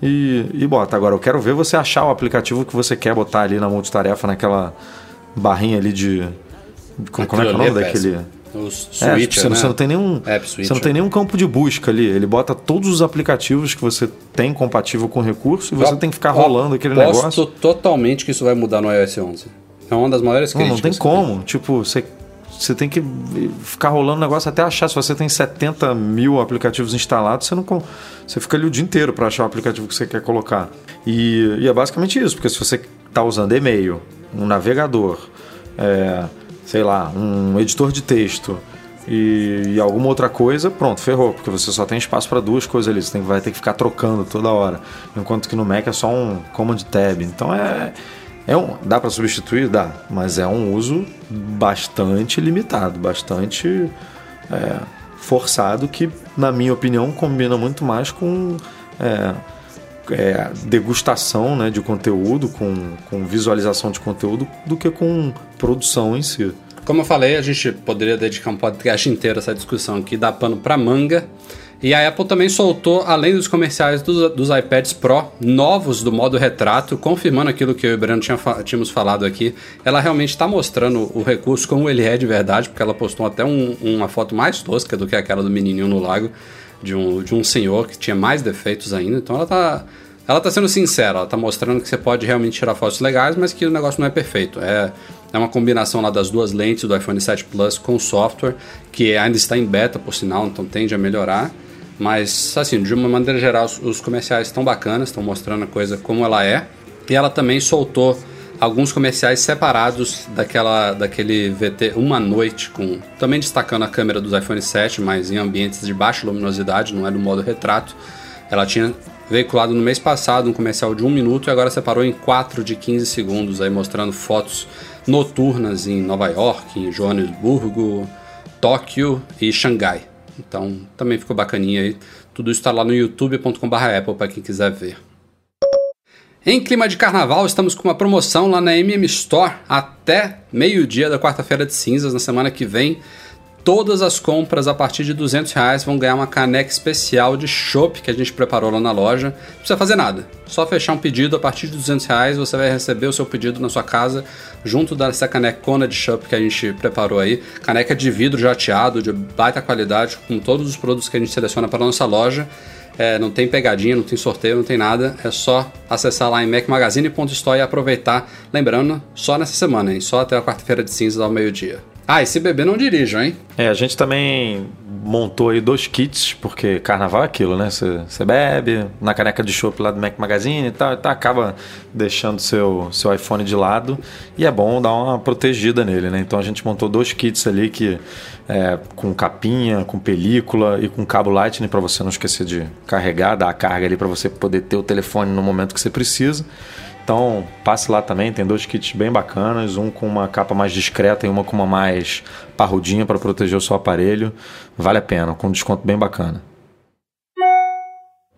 e, e bota. Agora, eu quero ver você achar o aplicativo que você quer botar ali na multitarefa, naquela barrinha ali de. Como, como é que é o nome daquele. Os É, switcher, tipo, você, não- né? você não tem nenhum. App você não tem nenhum campo de busca ali. Ele bota todos os aplicativos que você tem compatível com o recurso e você Eu tem que ficar rolando aquele negócio. totalmente que isso vai mudar no iOS 11. É uma das maiores Não, críticas. não tem como. Tipo, você, você tem que ficar rolando o negócio até achar. Se você tem 70 mil aplicativos instalados, você não você fica ali o dia inteiro para achar o aplicativo que você quer colocar. E, e é basicamente isso, porque se você está usando e-mail, um navegador, é, sei lá, um editor de texto e, e alguma outra coisa, pronto, ferrou, porque você só tem espaço para duas coisas ali. Você tem, vai ter que ficar trocando toda hora. Enquanto que no Mac é só um Command Tab. Então é. É um, dá para substituir? Dá, mas é um uso bastante limitado, bastante é, forçado, que, na minha opinião, combina muito mais com é, é, degustação né, de conteúdo, com, com visualização de conteúdo, do que com produção em si. Como eu falei, a gente poderia dedicar um podcast inteiro a essa discussão aqui, dá pano pra manga. E a Apple também soltou, além dos comerciais dos, dos iPads Pro novos do modo retrato, confirmando aquilo que eu e o Breno tinha tínhamos falado aqui. Ela realmente está mostrando o recurso como ele é de verdade, porque ela postou até um- uma foto mais tosca do que aquela do menininho no lago, de um, de um senhor que tinha mais defeitos ainda. Então ela tá, ela tá sendo sincera, ela tá mostrando que você pode realmente tirar fotos legais, mas que o negócio não é perfeito. É, é uma combinação lá das duas lentes do iPhone 7 Plus com o software, que ainda está em beta, por sinal, então tende a melhorar. Mas, assim, de uma maneira geral, os, comerciais estão bacanas, estão mostrando a coisa como ela é. E ela também soltou alguns comerciais separados daquela, daquele VT Uma Noite, com também destacando a câmera dos iPhone 7, mas em ambientes de baixa luminosidade, não é do modo retrato. Ela tinha veiculado no mês passado um comercial de um minuto e agora separou em 4 de 15 segundos, aí mostrando fotos noturnas em Nova York, em Joanesburgo, Tóquio e Xangai. Então também ficou bacaninha aí. Tudo isso está lá no youtube.com.br Apple para quem quiser ver. Em clima de carnaval, estamos com uma promoção lá na MM Store até meio-dia da quarta-feira de cinzas, na semana que vem. Todas as compras a partir de 200 reais vão ganhar uma caneca especial de chopp que a gente preparou lá na loja. Não precisa fazer nada, só fechar um pedido a partir de 200 reais você vai receber o seu pedido na sua casa junto dessa canecona de chopp que a gente preparou aí. Caneca de vidro jateado, de baita qualidade, com todos os produtos que a gente seleciona para nossa loja. É, não tem pegadinha, não tem sorteio, não tem nada. É só acessar lá em macmagazine.store e aproveitar. Lembrando, só nessa semana, hein? Só até a quarta-feira de cinzas ao meio-dia. Ah, e se beber não dirijam, hein? É, a gente também montou aí dois kits, porque carnaval é aquilo, né? Você bebe na caneca de chopp lá do Mac Magazine e tal, e tal, acaba deixando seu, seu iPhone de lado e é bom dar uma protegida nele, né? Então a gente montou dois kits ali que é, com capinha, com película e com cabo Lightning para você não esquecer de carregar, dar a carga ali para você poder ter o telefone no momento que você precisa. Então, passe lá também, tem dois kits bem bacanas, um com uma capa mais discreta e uma com uma mais parrudinha para proteger o seu aparelho. Vale a pena, com um desconto bem bacana.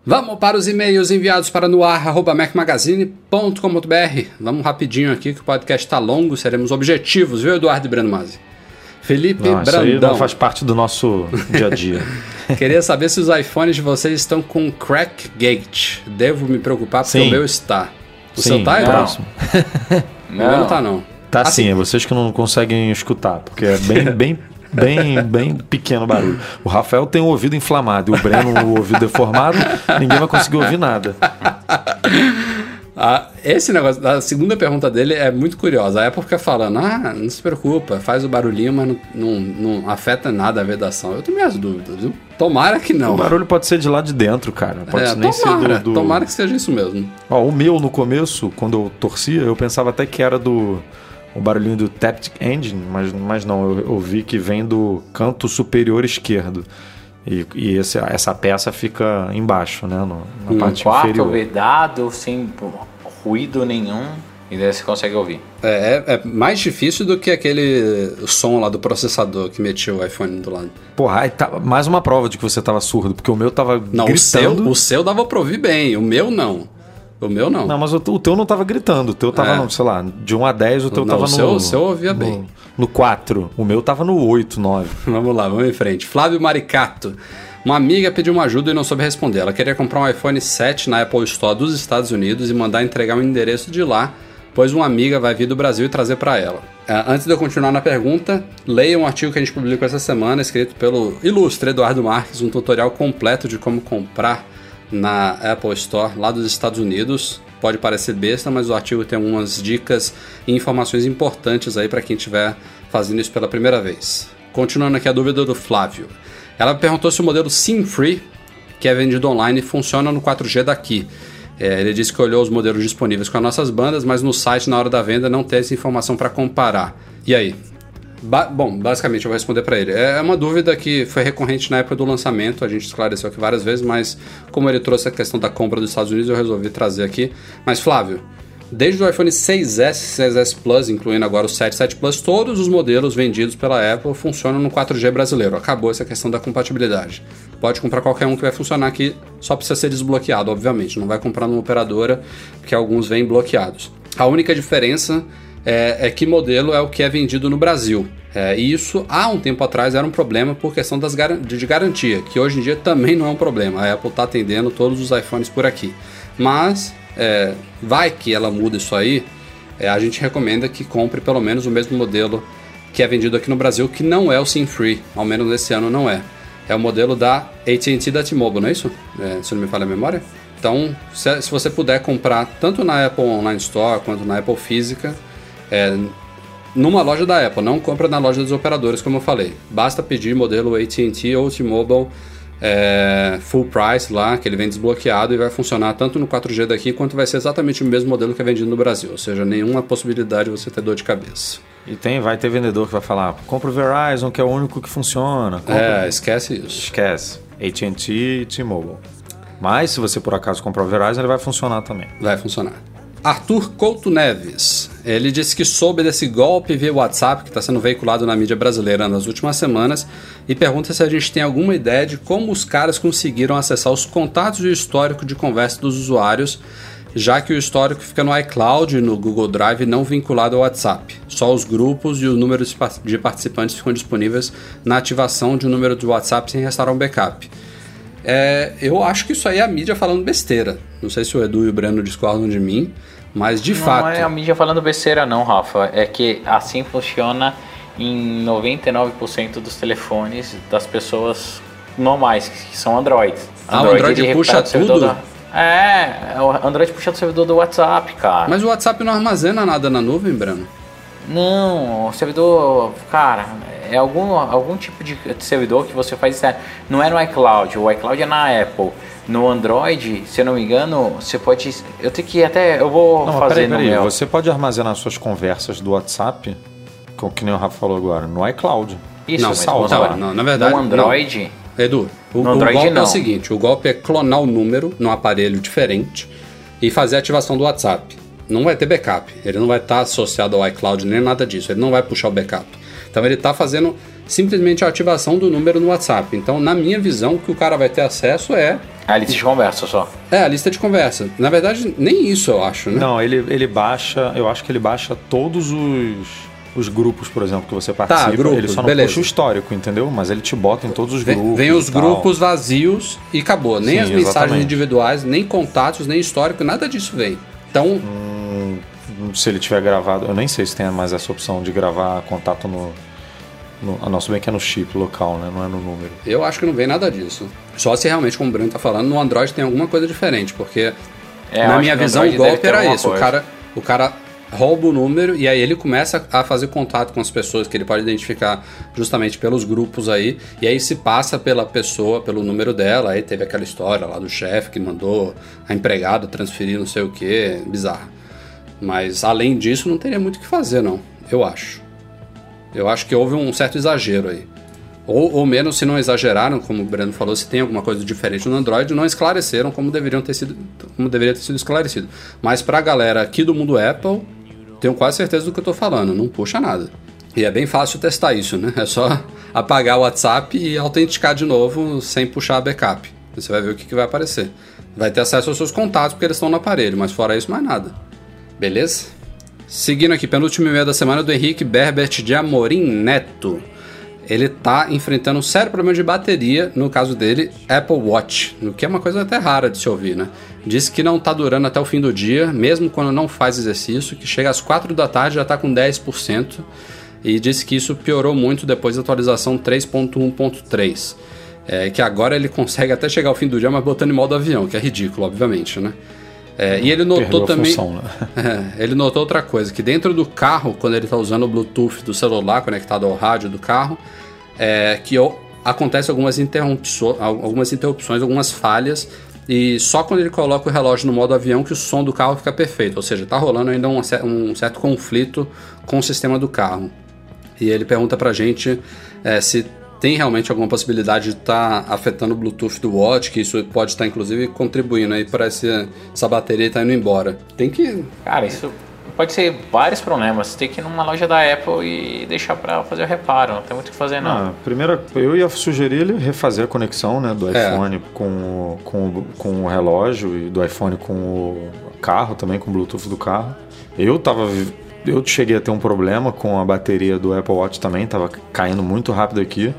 Vamos para os e-mails enviados para noar.mecmagazine.com.br. Vamos rapidinho aqui que o podcast está longo, seremos objetivos, viu, Eduardo e Breno Mazzi? Felipe não, Brandão. Isso aí não faz parte do nosso dia a dia. Queria saber se os iPhones de vocês estão com crack gate. Devo me preocupar porque Sim. o meu está. O Sim, seu tá, não. Eduardo? próximo. O meu não tá, não. Tá Assim. sim, é vocês que não conseguem escutar, porque é bem, bem, bem, bem pequeno o barulho. O Rafael tem o ouvido inflamado e o Breno o ouvido deformado, ninguém vai conseguir ouvir nada. Ah, esse negócio, a segunda pergunta dele é muito curiosa. A Apple fica falando, ah, não se preocupa, faz o barulhinho, mas não, não, não afeta nada a vedação. Eu tenho minhas dúvidas, viu? Tomara que não. O barulho pode ser de lá de dentro, cara. Pode É, nem tomara, ser do, do... tomara que seja isso mesmo. Ó, o meu, no começo, quando eu torcia, eu pensava até que era do o barulhinho do Taptic Engine, mas, mas não, eu, eu vi que vem do canto superior esquerdo. E, e esse- essa peça fica embaixo, né? no- na Um parte quarto inferior. vedado, sem ruído nenhum, e daí você consegue ouvir. É, é- é mais difícil do que aquele som lá do processador que metia o iPhone do lado. Porra, aí tá, mais uma prova de que você tava surdo, porque o meu tava Não, o seu, gritando. o seu dava pra ouvir bem, o meu não. O meu não. Não, mas o, o teu não tava gritando. O teu tava, É. no, sei lá, de 1 a 10, o teu Não, tava o seu- no. o seu eu ouvia no, bem. No 4. O meu tava no 8, 9. Vamos lá, vamos em frente. Flávio Maricato. Uma amiga pediu uma ajuda e não soube responder. Ela queria comprar um iPhone 7 na Apple Store dos Estados Unidos e mandar entregar um endereço de lá, pois uma amiga vai vir do Brasil e trazer para ela. É, Antes de eu continuar na pergunta, leia um artigo que a gente publicou essa semana, escrito pelo ilustre Eduardo Marques, um tutorial completo de como comprar na Apple Store lá dos Estados Unidos. Pode parecer besta, mas o artigo tem algumas dicas e informações importantes aí para quem estiver fazendo isso pela primeira vez. Continuando aqui a dúvida do Flávio. Ela perguntou se o modelo SIM Free, que é vendido online, funciona no 4G daqui. É, ele disse que olhou os modelos disponíveis com as nossas bandas, mas no site, na hora da venda, não tem essa informação para comparar. E aí? Ba- bom, basicamente eu vou responder para ele. É uma dúvida que foi recorrente na época do lançamento, a gente esclareceu aqui várias vezes, mas como ele trouxe a questão da compra dos Estados Unidos, eu resolvi trazer aqui. Mas Flávio, desde o iPhone 6S, 6S Plus, incluindo agora o 7, 7 Plus, todos os modelos vendidos pela Apple funcionam no 4G brasileiro. Acabou essa questão da compatibilidade. Pode comprar qualquer um que vai funcionar aqui, só precisa ser desbloqueado, obviamente. Não vai comprar numa operadora, porque alguns vêm bloqueados. A única diferença é, é que modelo é o que é vendido no Brasil. É, e isso há um tempo atrás era um problema por questão das de, de garantia, que hoje em dia também não é um problema. A Apple está atendendo todos os iPhones por aqui. Mas é, vai que ela muda isso aí, é, a gente recomenda que compre pelo menos o mesmo modelo que é vendido aqui no Brasil, que não é o SIM Free, ao menos nesse ano não é. É o modelo da AT&T da T-Mobile, não é isso? É, se não me falha a memória. Então, se, se você puder comprar tanto na Apple Online Store quanto na Apple Física, é, numa loja da Apple, não compra na loja dos operadores, como eu falei. Basta pedir modelo AT&T ou T-Mobile é, full price lá, que ele vem desbloqueado e vai funcionar tanto no 4G daqui quanto vai ser exatamente o mesmo modelo que é vendido no Brasil. Ou seja, nenhuma possibilidade de você ter dor de cabeça. E tem, vai ter vendedor que vai falar: compra o Verizon, que é o único que funciona. Compra- É, esquece isso. Esquece. AT&T e T-Mobile. Mas se você por acaso comprar o Verizon, ele vai funcionar também. Vai funcionar. Arthur Couto Neves. Ele disse que soube desse golpe via WhatsApp que está sendo veiculado na mídia brasileira nas últimas semanas e pergunta se a gente tem alguma ideia de como os caras conseguiram acessar os contatos e o histórico de conversa dos usuários já que o histórico fica no iCloud e no Google Drive não vinculado ao WhatsApp. Só os grupos e o número de participantes ficam disponíveis na ativação de um número do WhatsApp sem restaurar um backup. É, eu acho que isso aí é a mídia falando besteira. Não sei se o Edu e o Breno discordam de mim, mas de não fato. Não é a mídia falando besteira, não, Rafa. É que assim funciona em 99% dos telefones das pessoas normais, que são Androids. Ah, o Android puxa tudo? Da... É, o Android puxa do servidor do WhatsApp, cara. Mas o WhatsApp não armazena nada na nuvem, Breno? Não, o servidor, cara, é algum, algum tipo de servidor que você faz isso. Não é no iCloud, o iCloud é na Apple. No Android, se eu não me engano, você pode. Eu tenho que até. Eu vou não, fazer peraí, peraí, no meu. Você pode armazenar suas conversas do WhatsApp, como que nem o Rafa falou agora, no iCloud. Isso, não, salva lá. Não, na verdade. No Android. Não. Edu, o, o golpe não. é o seguinte: o golpe é clonar o número num aparelho diferente e fazer a ativação do WhatsApp. Não vai ter backup. Ele não vai estar tá associado ao iCloud nem nada disso. Ele não vai puxar o backup. Então ele está fazendo simplesmente a ativação do número no WhatsApp. Então, na minha visão, o que o cara vai ter acesso é. A lista de conversa só. É, a lista de conversa. Na verdade, nem isso eu acho, né? Não, ele, ele baixa. Eu acho que ele baixa todos os os grupos, por exemplo, que você tá, participa, tá, grupos, ele só não beleza. puxa o histórico, entendeu? Mas ele te bota em todos os vem, grupos. Vem os grupos vazios e acabou. Nem Sim, as mensagens exatamente. individuais, nem contatos, nem histórico, nada disso vem. Então. Hum, se ele tiver gravado, eu nem sei se tem mais essa opção de gravar contato no. no a nossa bem que é no chip local, né? Não é no número. Eu acho que não vem nada disso. Só se realmente, como o Bruno tá falando, no Android tem alguma coisa diferente, porque é, na minha visão o golpe era isso. O cara, o cara rouba o número e aí ele começa a fazer contato com as pessoas que ele pode identificar justamente pelos grupos aí, e aí se passa pela pessoa, pelo número dela, aí teve aquela história lá do chefe que mandou a empregada transferir não sei o que, bizarro. Mas além disso não teria muito o que fazer não, eu acho. Eu acho que houve um certo exagero aí. Ou, ou menos, se não exageraram, como o Breno falou, se tem alguma coisa diferente no Android, não esclareceram como deveriam ter sido, como deveria ter sido esclarecido. Mas para a galera aqui do mundo Apple, tenho quase certeza do que eu estou falando, não puxa nada. E é bem fácil testar isso, né? É só apagar o WhatsApp e autenticar de novo sem puxar a backup. Você vai ver o que, que vai aparecer. Vai ter acesso aos seus contatos porque eles estão no aparelho, mas fora isso, mais nada. Beleza? Seguindo aqui, penúltimo e-mail da semana do Henrique Berbert de Amorim Neto ele está enfrentando um sério problema de bateria, no caso dele, Apple Watch, o que é uma coisa até rara de se ouvir, né? Diz que não está durando até o fim do dia, mesmo quando não faz exercício, que chega às 4 da tarde já está com 10%, e disse que isso piorou muito depois da atualização 3.1.3. É, que agora ele consegue até chegar ao fim do dia, mas botando em modo avião, que é ridículo, obviamente, né? É, e ele notou também. Função, né? é, ele notou outra coisa, que dentro do carro, quando ele está usando o Bluetooth do celular conectado ao rádio do carro, é, que acontece algumas, interrupções, algumas interrupções, algumas falhas, e só quando ele coloca o relógio no modo avião que o som do carro fica perfeito, ou seja, está rolando ainda um, um, certo conflito com o sistema do carro. E ele pergunta pra gente é, se tem realmente alguma possibilidade de estar tá afetando o Bluetooth do Watch, que isso pode estar tá, inclusive contribuindo aí para essa bateria estar tá indo embora. Tem que. Cara, isso pode ser vários problemas. Você tem que ir numa loja da Apple e deixar para fazer o reparo. Não tem muito o que fazer, não. Ah, primeiro, eu ia sugerir ele refazer a conexão né, do é. iPhone com, com, com o relógio e do iPhone com o carro também, com o Bluetooth do carro. Eu tava eu cheguei a ter um problema com a bateria do Apple Watch também, tava caindo muito rápido aqui.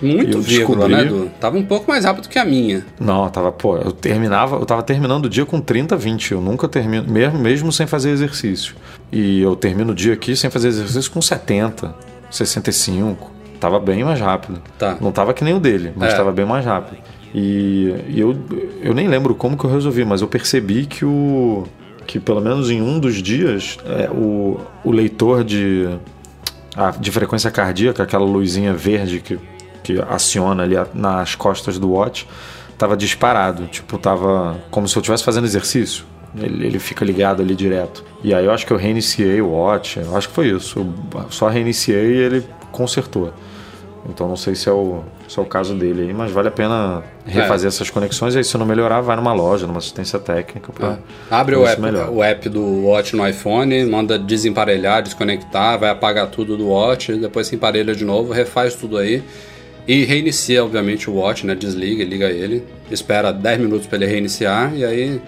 Muito vírgula, descobri... né, Edu? Tava um pouco mais rápido que a minha. Não, tava, pô, eu terminava, eu tava terminando o dia com 30, 20. Eu nunca termino, mesmo, mesmo sem fazer exercício. E eu termino o dia aqui sem fazer exercício com 70, 65. Tava bem mais rápido. Tá. Não tava que nem o dele, mas é. tava bem mais rápido. E, e eu, eu nem lembro como que eu resolvi, mas eu percebi que o que pelo menos em um dos dias é, o, o leitor de, a, de frequência cardíaca, aquela luzinha verde que, que aciona ali nas costas do watch, estava disparado. Tipo, tava como se eu estivesse fazendo exercício. Ele, ele, fica ligado ali direto. E aí eu acho que eu reiniciei o watch, eu acho que foi isso. Eu só reiniciei e ele consertou. Então não sei se é o, se é o caso dele aí, mas vale a pena refazer é. essas conexões. E aí, se não melhorar, vai numa loja, numa assistência técnica. Pra, é. Abre o app, o app do Watch no iPhone, manda desemparelhar, desconectar, vai apagar tudo do Watch, depois se emparelha de novo, refaz tudo aí. E reinicia, obviamente, o Watch, né? Desliga, liga ele. Espera 10 minutos para ele reiniciar e aí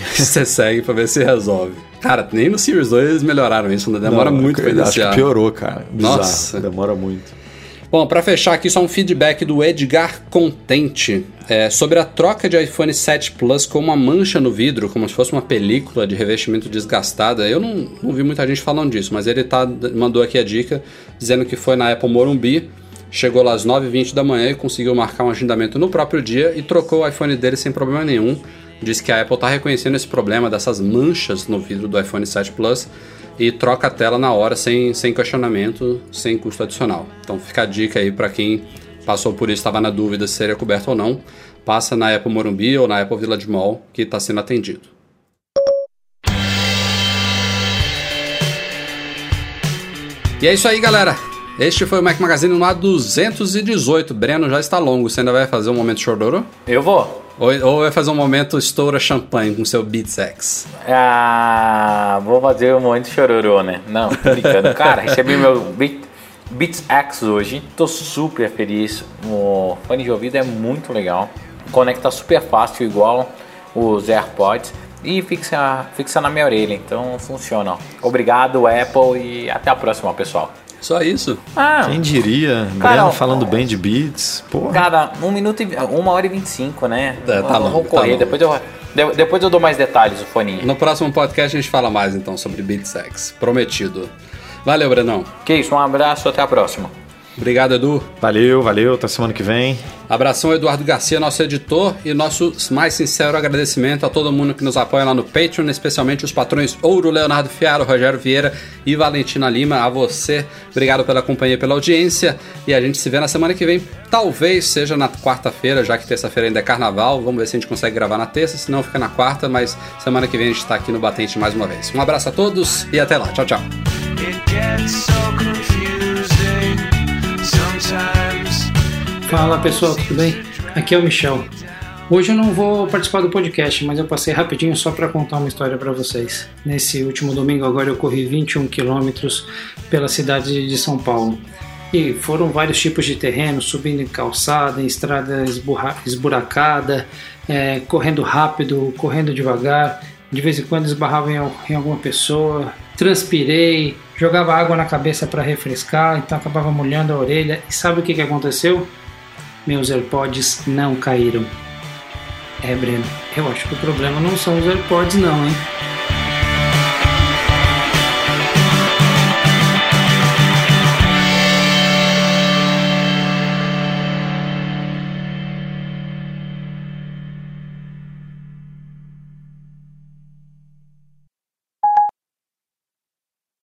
Você segue pra ver se resolve. Cara, nem no Series 2 eles melhoraram isso, ainda demora Não, muito pra eu acho iniciar. que piorou, cara. Bizarro. Nossa. Demora muito. Bom, para fechar aqui, só um feedback do Edgar Contente é, sobre a troca de iPhone 7 Plus com uma mancha no vidro, como se fosse uma película de revestimento desgastada. Eu não, não vi muita gente falando disso, mas ele tá, mandou aqui a dica, dizendo que foi na Apple Morumbi, chegou lá às 9h20 da manhã e conseguiu marcar um agendamento no próprio dia e trocou o iPhone dele sem problema nenhum. Diz que a Apple está reconhecendo esse problema dessas manchas no vidro do iPhone 7 Plus e troca a tela na hora sem, sem questionamento, sem custo adicional. Então fica a dica aí para quem passou por isso, estava na dúvida se seria coberto ou não. Passa na Apple Morumbi ou na Apple Village Mall que está sendo atendido. E é isso aí, galera. Este foi o Mac Magazine no A218. Breno já está longo. Você ainda vai fazer um momento chororô? Eu vou. Ou, ou vai fazer um momento estoura champanhe com seu Beats X? Ah, vou fazer um momento chororô, né? Não, tô brincando. Cara, recebi meu Beat- Beats X hoje. Tô super feliz. O fone de ouvido é muito legal. Conecta super fácil, igual os AirPods. E fixa, fixa na minha orelha, então funciona. Obrigado, Apple, e até a próxima, pessoal. Só isso. Ah, Quem diria? Cara, Breno ó, falando bem de beats. Porra. Cara, um minuto e, uma hora e vinte e cinco, né? É, tá Vamos longo, tá correr. longo. depois, eu, de- depois eu dou mais detalhes do foninho. No próximo podcast a gente fala mais então sobre Beats X. Prometido. Valeu, Brenão. Que isso, um abraço, até a próxima. Obrigado, Edu. Valeu, valeu. Até semana que vem. Abração, Eduardo Garcia, nosso editor, e nosso mais sincero agradecimento a todo mundo que nos apoia lá no Patreon, especialmente os patrões Ouro, Leonardo Fiaro, Rogério Vieira e Valentina Lima. A você, obrigado pela companhia e pela audiência. E a gente se vê na semana que vem. Talvez seja na quarta-feira, já que terça-feira ainda é carnaval. Vamos ver se a gente consegue gravar na terça, senão fica na quarta, mas semana que vem a gente está aqui no Batente mais uma vez. Um abraço a todos e até lá. Tchau, tchau. Fala pessoal, tudo bem? Aqui é o Michel. Hoje eu não vou participar do podcast, mas eu passei rapidinho só para contar uma história para vocês. Nesse último domingo agora eu corri 21 quilômetros pela cidade de São Paulo. E foram vários tipos de terreno, subindo em calçada, em estrada esburacada, é, correndo rápido, correndo devagar. De vez em quando esbarrava em, em alguma pessoa. Transpirei, jogava água na cabeça para refrescar, então acabava molhando a orelha. E sabe o que, que aconteceu? Meus AirPods não caíram. É, Breno, eu acho que o problema não são os AirPods, não, hein?